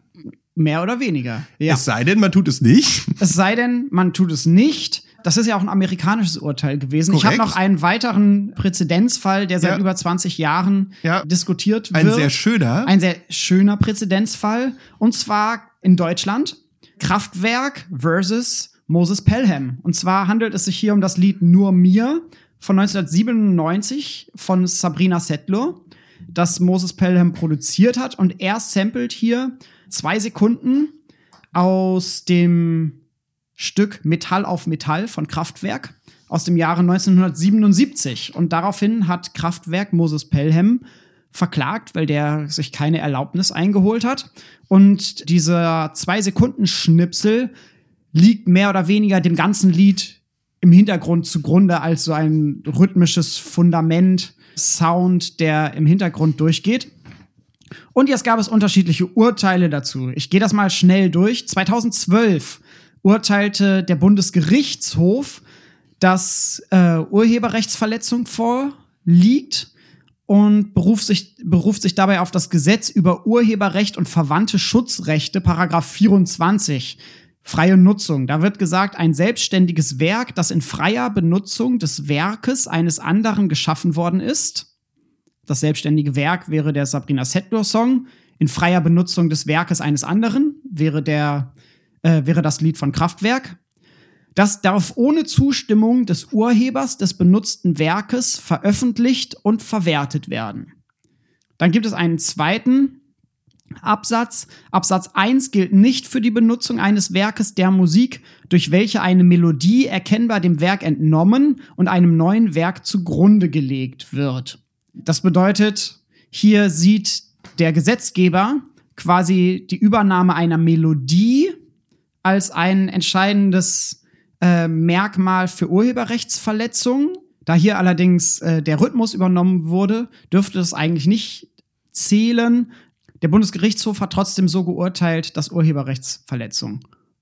Mehr oder weniger. Ja. Es sei denn, man tut es nicht. Es sei denn, man tut es nicht. Das ist ja auch ein amerikanisches Urteil gewesen. Ich habe Korrekt. noch einen weiteren Präzedenzfall, der seit Ja. über 20 Jahren Ja. diskutiert wird. Ein sehr schöner. Ein sehr schöner Präzedenzfall. Und zwar in Deutschland. Kraftwerk versus Moses Pelham. Und zwar handelt es sich hier um das Lied Nur mir von 1997 von Sabrina Settler, das Moses Pelham produziert hat. Und er samplet hier zwei Sekunden aus dem Stück Metall auf Metall von Kraftwerk aus dem Jahre 1977. Und daraufhin hat Kraftwerk Moses Pelham verklagt, weil der sich keine Erlaubnis eingeholt hat. Und dieser zwei Sekunden Schnipsel liegt mehr oder weniger dem ganzen Lied im Hintergrund zugrunde als so ein rhythmisches Fundament, Sound, der im Hintergrund durchgeht. Und jetzt gab es unterschiedliche Urteile dazu. Ich gehe das mal schnell durch. 2012 urteilte der Bundesgerichtshof, dass äh, Urheberrechtsverletzung vorliegt und beruft sich, beruft sich dabei auf das Gesetz über Urheberrecht und verwandte Schutzrechte, Paragraph 24. Freie Nutzung. Da wird gesagt, ein selbstständiges Werk, das in freier Benutzung des Werkes eines anderen geschaffen worden ist. Das selbstständige Werk wäre der Sabrina Settler-Song. In freier Benutzung des Werkes eines anderen wäre, der, äh, wäre das Lied von Kraftwerk. Das darf ohne Zustimmung des Urhebers des benutzten Werkes veröffentlicht und verwertet werden. Dann gibt es einen zweiten Absatz. Absatz 1 gilt nicht für die Benutzung eines Werkes der Musik, durch welche eine Melodie erkennbar dem Werk entnommen und einem neuen Werk zugrunde gelegt wird. Das bedeutet, hier sieht der Gesetzgeber quasi die Übernahme einer Melodie als ein entscheidendes äh, Merkmal für Urheberrechtsverletzungen. Da hier allerdings äh, der Rhythmus übernommen wurde, dürfte es eigentlich nicht zählen. Der Bundesgerichtshof hat trotzdem so geurteilt, dass Urheberrechtsverletzung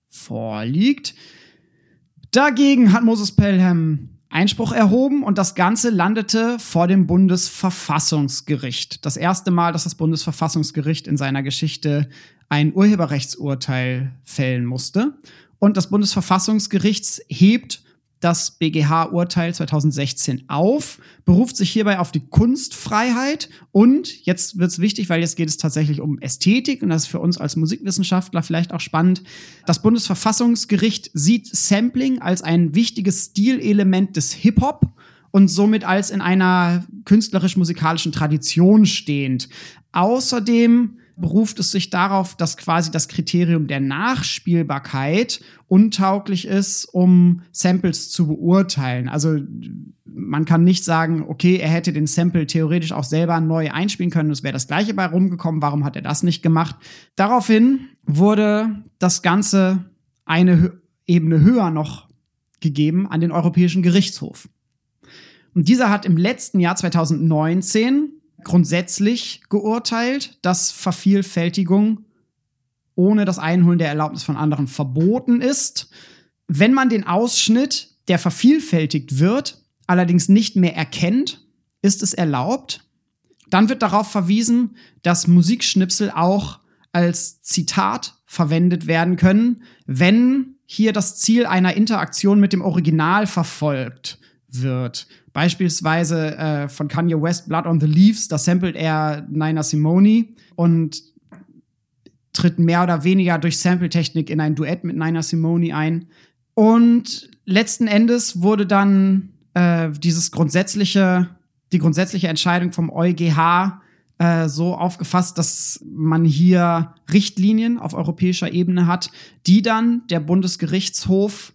vorliegt. Dagegen hat Moses Pelham Einspruch erhoben und das Ganze landete vor dem Bundesverfassungsgericht. Das erste Mal, dass das Bundesverfassungsgericht in seiner Geschichte ein Urheberrechtsurteil fällen musste. Und das Bundesverfassungsgericht hebt das BGH-Urteil 2016 auf, beruft sich hierbei auf die Kunstfreiheit und jetzt wird es wichtig, weil jetzt geht es tatsächlich um Ästhetik und das ist für uns als Musikwissenschaftler vielleicht auch spannend. Das Bundesverfassungsgericht sieht Sampling als ein wichtiges Stilelement des Hip-Hop und somit als in einer künstlerisch-musikalischen Tradition stehend. Außerdem beruft es sich darauf, dass quasi das Kriterium der Nachspielbarkeit untauglich ist, um Samples zu beurteilen. Also man kann nicht sagen, okay, er hätte den Sample theoretisch auch selber neu einspielen können, es wäre das gleiche bei rumgekommen, warum hat er das nicht gemacht? Daraufhin wurde das Ganze eine Ebene höher noch gegeben an den Europäischen Gerichtshof. Und dieser hat im letzten Jahr 2019 grundsätzlich geurteilt, dass Vervielfältigung ohne das Einholen der Erlaubnis von anderen verboten ist. Wenn man den Ausschnitt, der vervielfältigt wird, allerdings nicht mehr erkennt, ist es erlaubt. Dann wird darauf verwiesen, dass Musikschnipsel auch als Zitat verwendet werden können, wenn hier das Ziel einer Interaktion mit dem Original verfolgt wird. Beispielsweise äh, von Kanye West Blood on the Leaves, da samplet er Nina Simone und tritt mehr oder weniger durch Sampletechnik in ein Duett mit Nina Simone ein. Und letzten Endes wurde dann äh, dieses grundsätzliche, die grundsätzliche Entscheidung vom EuGH äh, so aufgefasst, dass man hier Richtlinien auf europäischer Ebene hat, die dann der Bundesgerichtshof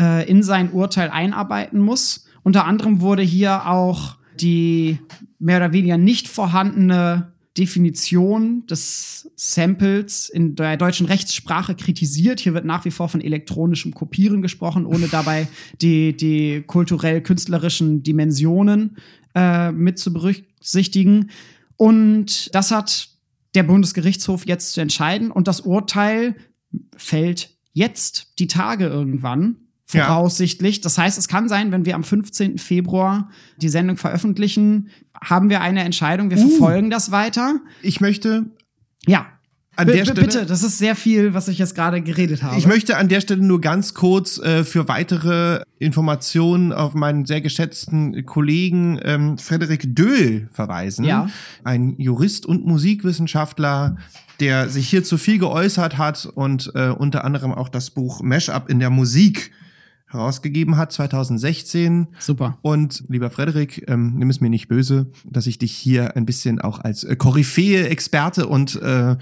äh, in sein Urteil einarbeiten muss. Unter anderem wurde hier auch die mehr oder weniger nicht vorhandene Definition des Samples in der deutschen Rechtssprache kritisiert. Hier wird nach wie vor von elektronischem Kopieren gesprochen, ohne dabei die, die kulturell-künstlerischen Dimensionen äh, mit zu berücksichtigen. Und das hat der Bundesgerichtshof jetzt zu entscheiden. Und das Urteil fällt jetzt die Tage irgendwann voraussichtlich. Ja. Das heißt, es kann sein, wenn wir am 15. Februar die Sendung veröffentlichen, haben wir eine Entscheidung, wir uh, verfolgen das weiter. Ich möchte ja. An der Stelle, bitte, das ist sehr viel, was ich jetzt gerade geredet habe. Ich möchte an der Stelle nur ganz kurz äh, für weitere Informationen auf meinen sehr geschätzten Kollegen ähm, Frederik Döhl verweisen. Ja. Ein Jurist und Musikwissenschaftler, der sich hierzu viel geäußert hat und äh, unter anderem auch das Buch Mashup in der Musik herausgegeben hat, 2016. Super. Und lieber Frederik, ähm, nimm es mir nicht böse, dass ich dich hier ein bisschen auch als äh, Koryphäe, Experte und äh,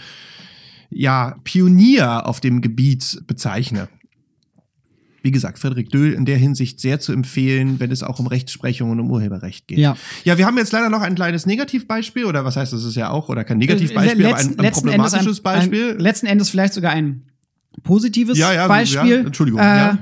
ja, Pionier auf dem Gebiet bezeichne. Wie gesagt, Frederik Döhl in der Hinsicht sehr zu empfehlen, wenn es auch um Rechtsprechung und um Urheberrecht geht. Ja. Ja, wir haben jetzt leider noch ein kleines Negativbeispiel, oder was heißt das ist ja auch, oder kein Negativbeispiel, äh, aber ein, ein problematisches ein, Beispiel. Ein, letzten Endes vielleicht sogar ein positives ja, ja, Beispiel. Ja, Entschuldigung. Äh, ja.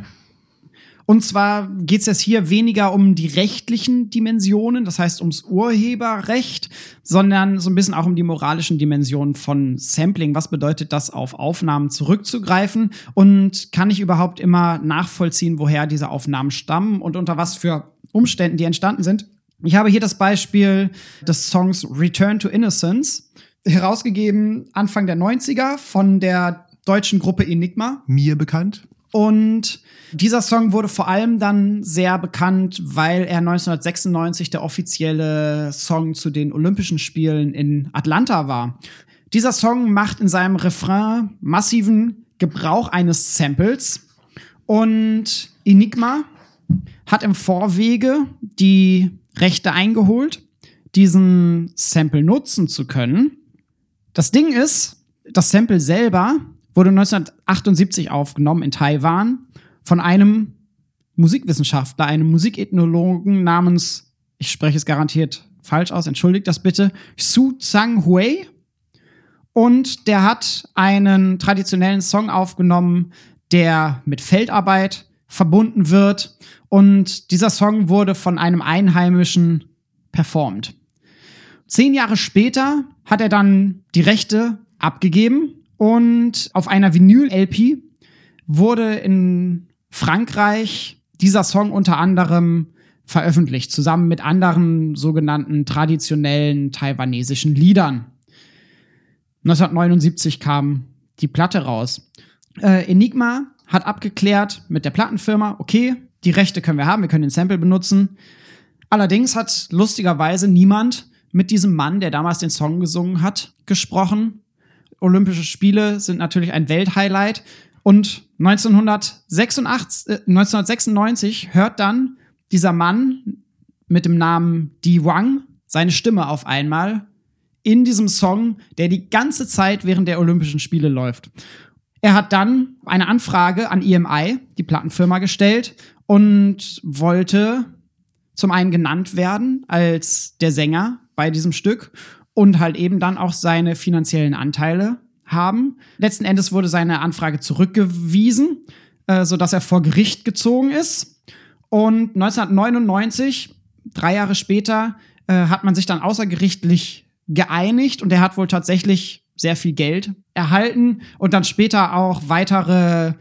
Und zwar geht es jetzt hier weniger um die rechtlichen Dimensionen, das heißt ums Urheberrecht, sondern so ein bisschen auch um die moralischen Dimensionen von Sampling. Was bedeutet das, auf Aufnahmen zurückzugreifen? Und kann ich überhaupt immer nachvollziehen, woher diese Aufnahmen stammen und unter was für Umständen die entstanden sind? Ich habe hier das Beispiel des Songs Return to Innocence, herausgegeben Anfang der 90er von der deutschen Gruppe Enigma. Mir bekannt. Und dieser Song wurde vor allem dann sehr bekannt, weil er 1996 der offizielle Song zu den Olympischen Spielen in Atlanta war. Dieser Song macht in seinem Refrain massiven Gebrauch eines Samples und Enigma hat im Vorwege die Rechte eingeholt, diesen Sample nutzen zu können. Das Ding ist, das Sample selber wurde 1978 aufgenommen in Taiwan von einem Musikwissenschaftler, einem Musikethnologen namens, ich spreche es garantiert falsch aus, entschuldigt das bitte, Su Zhang Hui. Und der hat einen traditionellen Song aufgenommen, der mit Feldarbeit verbunden wird. Und dieser Song wurde von einem Einheimischen performt. Zehn Jahre später hat er dann die Rechte abgegeben und auf einer Vinyl-LP wurde in Frankreich dieser Song unter anderem veröffentlicht, zusammen mit anderen sogenannten traditionellen taiwanesischen Liedern. 1979 kam die Platte raus. Äh, Enigma hat abgeklärt mit der Plattenfirma, okay, die Rechte können wir haben, wir können den Sample benutzen. Allerdings hat lustigerweise niemand mit diesem Mann, der damals den Song gesungen hat, gesprochen. Olympische Spiele sind natürlich ein Welthighlight. Und 1986, äh, 1996 hört dann dieser Mann mit dem Namen Di Wang seine Stimme auf einmal in diesem Song, der die ganze Zeit während der Olympischen Spiele läuft. Er hat dann eine Anfrage an EMI, die Plattenfirma, gestellt und wollte zum einen genannt werden als der Sänger bei diesem Stück und halt eben dann auch seine finanziellen Anteile haben. Letzten Endes wurde seine Anfrage zurückgewiesen, äh, sodass er vor Gericht gezogen ist. Und 1999 drei Jahre später äh, hat man sich dann außergerichtlich geeinigt und er hat wohl tatsächlich sehr viel Geld erhalten und dann später auch weitere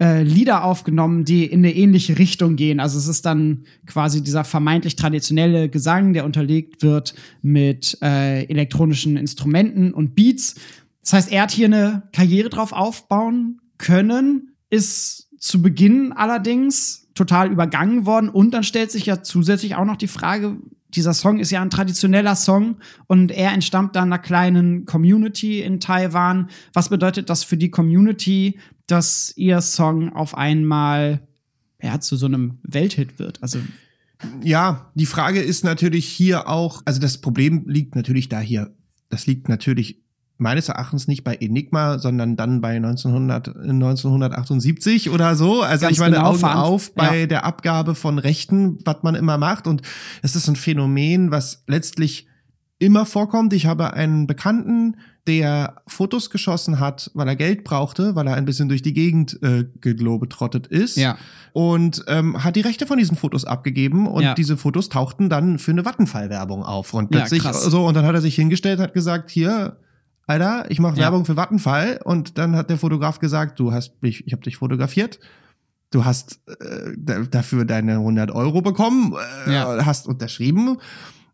äh, Lieder aufgenommen, die in eine ähnliche Richtung gehen. Also es ist dann quasi dieser vermeintlich traditionelle Gesang, der unterlegt wird mit äh, elektronischen Instrumenten und Beats. Das heißt, er hat hier eine Karriere drauf aufbauen können, ist zu Beginn allerdings total übergangen worden und dann stellt sich ja zusätzlich auch noch die Frage, dieser Song ist ja ein traditioneller Song und er entstammt dann einer kleinen Community in Taiwan. Was bedeutet das für die Community, dass ihr Song auf einmal ja, zu so einem Welthit wird? Also ja, die Frage ist natürlich hier auch, also das Problem liegt natürlich da hier. Das liegt natürlich meines Erachtens nicht bei Enigma, sondern dann bei 1900, 1978 oder so. Also Ganz ich meine, genau, Augen auf bei ja. der Abgabe von Rechten, was man immer macht. Und es ist ein Phänomen, was letztlich immer vorkommt. Ich habe einen Bekannten, der Fotos geschossen hat, weil er Geld brauchte, weil er ein bisschen durch die Gegend äh, geglobetrottet ist. Ja. Und ähm, hat die Rechte von diesen Fotos abgegeben und ja. diese Fotos tauchten dann für eine Wattenfall-Werbung auf. Und plötzlich ja, so, und dann hat er sich hingestellt, hat gesagt, hier, Alter, ich mache ja. Werbung für Vattenfall und dann hat der Fotograf gesagt, du hast mich, ich habe dich fotografiert, du hast äh, dafür deine 100 Euro bekommen, äh, ja. hast unterschrieben.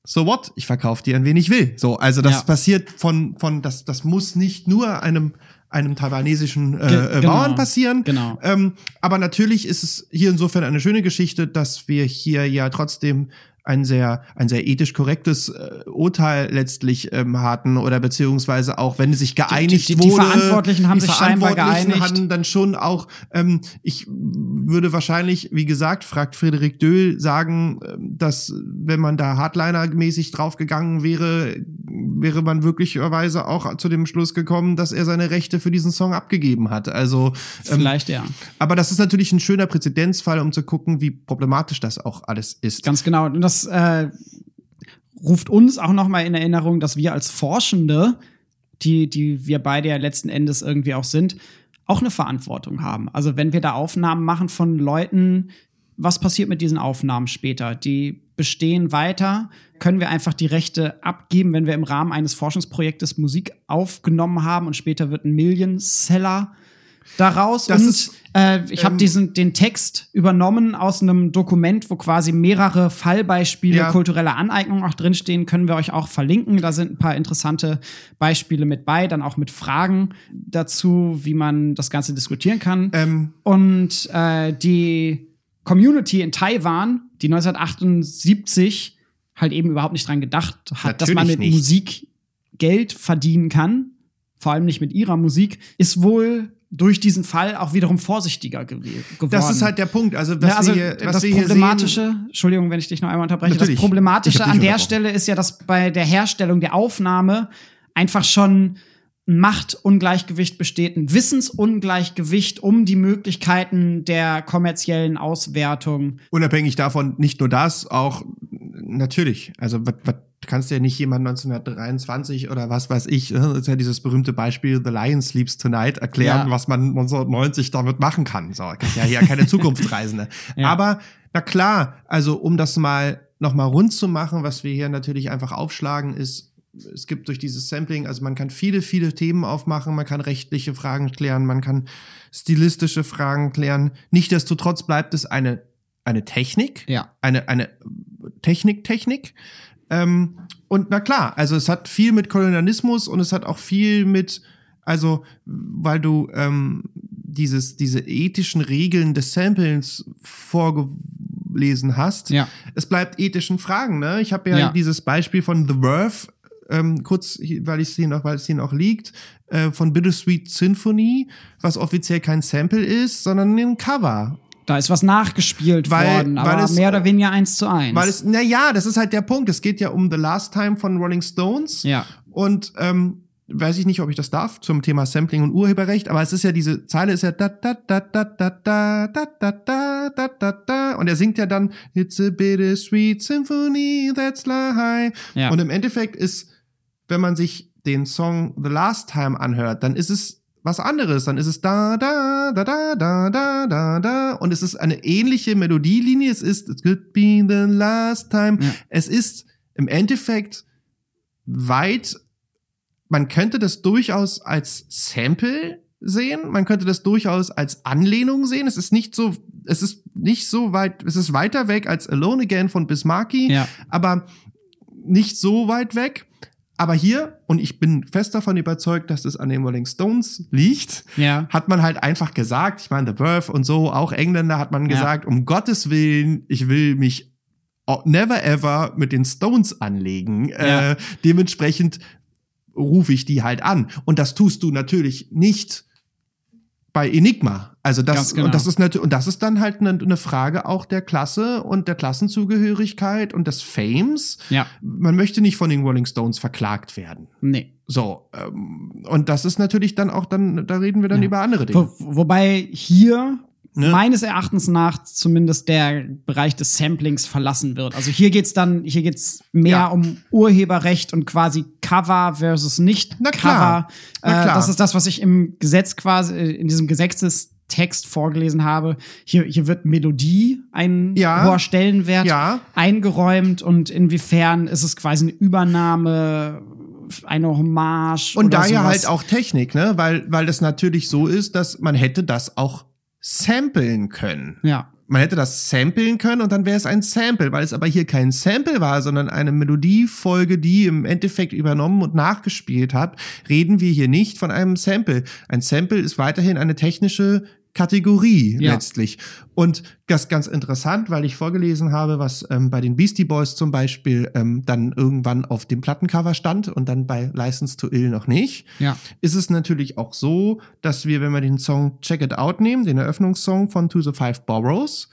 So what? Ich verkaufe dir ein wenig will. So, also das ja. passiert von von das das muss nicht nur einem einem taiwanesischen äh, Ge genau. Bauern passieren. Genau. Ähm, aber natürlich ist es hier insofern eine schöne Geschichte, dass wir hier ja trotzdem ein sehr, ein sehr ethisch korrektes äh, Urteil letztlich ähm, hatten oder beziehungsweise auch, wenn sich geeinigt die, die, die wurde. Die Verantwortlichen haben die sich scheinbar geeinigt. hatten dann schon auch, ähm, ich würde wahrscheinlich, wie gesagt, fragt Friedrich Döhl, sagen, ähm, dass wenn man da Hardliner-mäßig draufgegangen wäre, wäre man wirklicherweise auch zu dem Schluss gekommen, dass er seine Rechte für diesen Song abgegeben hat. Also ähm, vielleicht ja. Aber das ist natürlich ein schöner Präzedenzfall, um zu gucken, wie problematisch das auch alles ist. Ganz genau. Und das das äh, ruft uns auch noch mal in Erinnerung, dass wir als Forschende, die, die wir beide ja letzten Endes irgendwie auch sind, auch eine Verantwortung haben. Also wenn wir da Aufnahmen machen von Leuten, was passiert mit diesen Aufnahmen später? Die bestehen weiter? Können wir einfach die Rechte abgeben, wenn wir im Rahmen eines Forschungsprojektes Musik aufgenommen haben und später wird ein Million-Seller daraus? Das und ist äh, ich habe ähm, diesen den Text übernommen aus einem Dokument, wo quasi mehrere Fallbeispiele ja. kultureller Aneignung auch drinstehen. Können wir euch auch verlinken. Da sind ein paar interessante Beispiele mit bei, dann auch mit Fragen dazu, wie man das Ganze diskutieren kann. Ähm. Und äh, die Community in Taiwan, die 1978 halt eben überhaupt nicht dran gedacht hat, dass man mit nicht. Musik Geld verdienen kann, vor allem nicht mit ihrer Musik, ist wohl durch diesen Fall auch wiederum vorsichtiger geworden. Das ist halt der Punkt. Also, was ja, also wir hier, was das wir Problematische, sehen, Entschuldigung, wenn ich dich noch einmal unterbreche, das Problematische an der Stelle ist ja, dass bei der Herstellung der Aufnahme einfach schon ein Machtungleichgewicht besteht, ein Wissensungleichgewicht um die Möglichkeiten der kommerziellen Auswertung. Unabhängig davon, nicht nur das, auch natürlich. Also, was du kannst ja nicht jemand 1923 oder was weiß ich, äh, das ist ja dieses berühmte Beispiel The Lion Sleeps Tonight erklären, ja. was man 1990 damit machen kann. So, das ja hier keine Zukunftsreisende. Ja. Aber na klar, also um das mal nochmal rund zu machen, was wir hier natürlich einfach aufschlagen, ist, es gibt durch dieses Sampling, also man kann viele, viele Themen aufmachen, man kann rechtliche Fragen klären, man kann stilistische Fragen klären. Nichtsdestotrotz bleibt es eine, eine Technik, ja. eine, eine Technik-Technik. Ähm, und na klar, also es hat viel mit Kolonialismus und es hat auch viel mit, also weil du ähm, dieses, diese ethischen Regeln des Samplings vorgelesen hast. Ja. Es bleibt ethischen Fragen, ne? Ich habe ja, ja, dieses Beispiel von The Verve, ähm, kurz, weil ich hier noch, weil es hier noch liegt, äh, von Bittersweet Symphony, was offiziell kein Sample ist, sondern ein Cover. Da ist was nachgespielt weil, worden, aber es, mehr oder weniger eins zu eins. Weil es, na ja, das ist halt der Punkt. Es geht ja um The Last Time von Rolling Stones. Ja. Und ähm, weiß ich nicht, ob ich das darf zum Thema Sampling und Urheberrecht, aber es ist ja diese Zeile ist ja da da da da da da da da da da da da und er singt ja dann It's a bittersweet symphony that's lie. Ja. Und im Endeffekt ist, wenn man sich den Song The Last Time anhört, dann ist es was anderes. Dann ist es da, da, da, da, da, da, da, da. Und es ist eine ähnliche Melodielinie. Es ist It could be the last time. Ja. Es ist im Endeffekt weit, man könnte das durchaus als Sample sehen. Man könnte das durchaus als Anlehnung sehen. Es ist nicht so, es ist nicht so weit, es ist weiter weg als Alone Again von Bismarcky, Ja. aber nicht so weit weg. Aber hier, und ich bin fest davon überzeugt, dass es an den Rolling Stones liegt, Ja. hat man halt einfach gesagt, ich meine, The Birth und so, auch Engländer hat man Ja. gesagt, um Gottes Willen, ich will mich never ever mit den Stones anlegen. Ja. Äh, dementsprechend rufe ich die halt an. Und das tust du natürlich nicht bei Enigma. Also das, genau. und das ist natürlich, und das ist dann halt eine, eine Frage auch der Klasse und der Klassenzugehörigkeit und des Fames. Ja. Man möchte nicht von den Rolling Stones verklagt werden. Nee. So, ähm, und das ist natürlich dann auch dann, da reden wir dann Ja. über andere Dinge. Wo, wobei hier Ne? meines Erachtens nach zumindest der Bereich des Samplings verlassen wird. Also hier geht's dann, hier geht's mehr Ja. um Urheberrecht und quasi Cover versus nicht Na klar. Cover. Na Äh, klar. das ist das, was ich im Gesetz quasi, äh, in diesem Gesetzestext vorgelesen habe. Hier, hier wird Melodie ein Ja. hoher Stellenwert Ja. eingeräumt und inwiefern ist es quasi eine Übernahme, eine Hommage Und daher sowas. halt auch Technik, ne? Weil, weil das natürlich so ist, dass man hätte das auch samplen können. Ja. Man hätte das samplen können und dann wäre es ein Sample, weil es aber hier kein Sample war, sondern eine Melodiefolge, die im Endeffekt übernommen und nachgespielt hat, reden wir hier nicht von einem Sample. Ein Sample ist weiterhin eine technische Kategorie Ja. letztlich. Und das ganz interessant, weil ich vorgelesen habe, was ähm, bei den Beastie Boys zum Beispiel ähm, dann irgendwann auf dem Plattencover stand und dann bei License to Ill noch nicht Ja. ist es natürlich auch so, dass wir, wenn wir den Song Check It Out nehmen, den Eröffnungssong von To the Five Boroughs,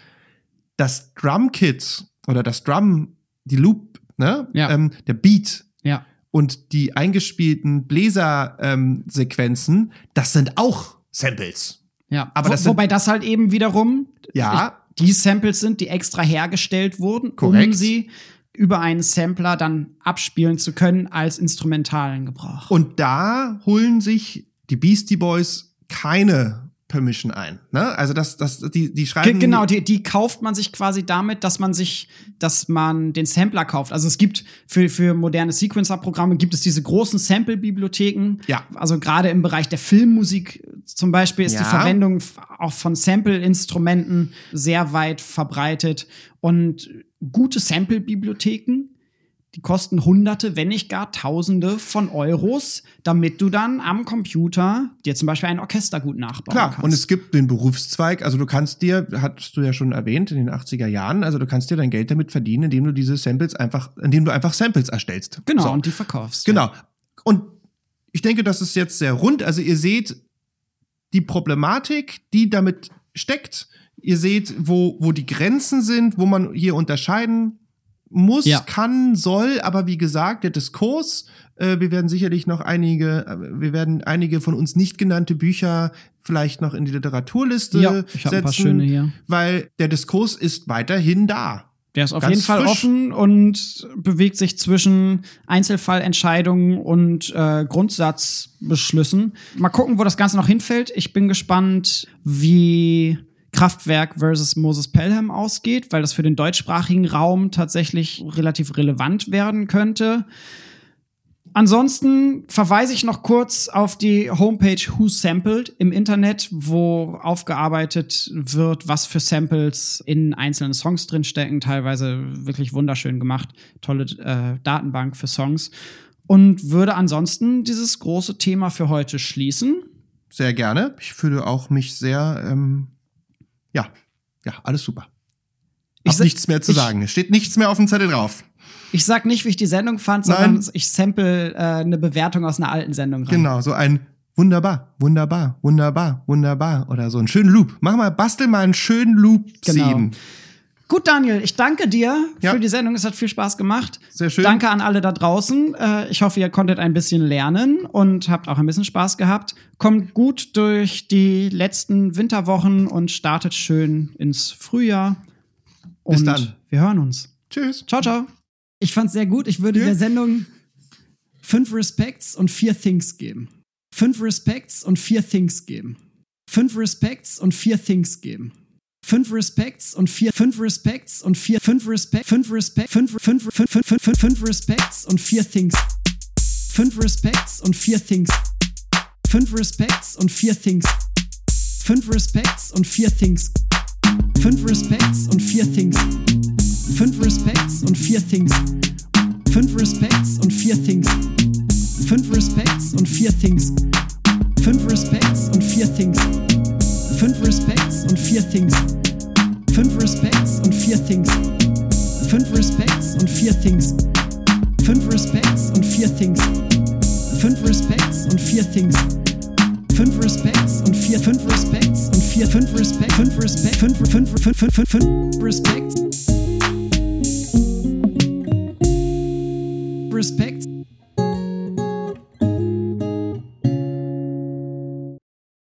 das Drum-Kit oder das Drum, die Loop, ne, Ja. ähm, der Beat Ja. und die eingespielten Bläser-Sequenzen, das sind auch Samples. Ja, Aber Wo, das sind- wobei das halt eben wiederum Ja. die Samples sind, die extra hergestellt wurden, um Korrekt. sie über einen Sampler dann abspielen zu können als instrumentalen Gebrauch. Und da holen sich die Beastie Boys keine Permission ein. Ne? Also das, das, die, die schreiben. genau, die, die kauft man sich quasi damit, dass man sich, dass man den Sampler kauft. Also es gibt für, für moderne Sequencer-Programme gibt es diese großen Sample-Bibliotheken. Ja. Also gerade im Bereich der Filmmusik zum Beispiel ist Ja. die Verwendung auch von Sample-Instrumenten sehr weit verbreitet. Und gute Sample-Bibliotheken, die kosten Hunderte, wenn nicht gar Tausende von Euros, damit du dann am Computer dir zum Beispiel ein Orchester gut nachbauen Klar, kannst. und es gibt den Berufszweig, also du kannst dir, hattest du ja schon erwähnt, in den 80er Jahren, also du kannst dir dein Geld damit verdienen, indem du diese Samples einfach, indem du einfach Samples erstellst. Genau, So. und die verkaufst. Genau. Und ich denke, das ist jetzt sehr rund. Also ihr seht die Problematik, die damit steckt. Ihr seht, wo, wo die Grenzen sind, wo man hier unterscheiden muss, Ja. kann, soll, aber wie gesagt, der Diskurs, äh, wir werden sicherlich noch einige, äh, wir werden einige von uns nicht genannte Bücher vielleicht noch in die Literaturliste Ja, ich setzen, ein paar schöne hier. weil der Diskurs ist weiterhin da. Der ist auf Ganz jeden Fall frisch. offen und bewegt sich zwischen Einzelfallentscheidungen und äh, Grundsatzbeschlüssen. Mal gucken, wo das Ganze noch hinfällt. Ich bin gespannt, wie Kraftwerk versus Moses Pelham ausgeht, weil das für den deutschsprachigen Raum tatsächlich relativ relevant werden könnte. Ansonsten verweise ich noch kurz auf die Homepage Who Sampled im Internet, wo aufgearbeitet wird, was für Samples in einzelnen Songs drinstecken. Teilweise wirklich wunderschön gemacht. Tolle äh, Datenbank für Songs. Und würde ansonsten dieses große Thema für heute schließen. Sehr gerne. Ich fühle auch mich sehr, ähm, ja, ja, alles super. Ich Hab nichts mehr zu ich- sagen. Es steht nichts mehr auf dem Zettel drauf. Ich sag nicht, wie ich die Sendung fand, Nein. sondern ich sample äh, eine Bewertung aus einer alten Sendung rein. Genau, so ein wunderbar, wunderbar, wunderbar, wunderbar oder so einen schönen Loop. Mach mal, bastel mal einen schönen Loop Genau. Gut, Daniel, ich danke dir Ja. für die Sendung. Es hat viel Spaß gemacht. Sehr schön. Danke an alle da draußen. Äh, Ich hoffe, ihr konntet ein bisschen lernen und habt auch ein bisschen Spaß gehabt. Kommt gut durch die letzten Winterwochen und startet schön ins Frühjahr. Und Bis dann. wir hören uns. Tschüss. Ciao, ciao. Ich fand's sehr gut. Ich würde Ja. der Sendung fünf Respects und vier Things geben. Fünf Respects und vier Things geben. Fünf Respects und vier Things geben. Fünf Respects und vier, fünf Respects und vier, fünf Respect, fünf Respect, fünf, fünf, fünf, fünf, fünf, fünf, fünf und vier Things. Fünf Respects und vier Things. Fünf Respects und vier Things. Fünf Respects und vier Things. Fünf Respects und vier Things. Fünf Respects und vier Things. Fünf Respects und vier Things. Fünf Respects und vier Things. Fünf Respects und vier Things. Fünf Respects und vier Things. Fünf Respects und vier Things. Fünf Respects und vier Things. Fünf Respects und vier Things. Fünf Respects und vier Things. Fünf Respects und vier fünf Respects und vier fünf Respect fünf Respect fünf fünf fünf fünf fünf fünf Respects Respect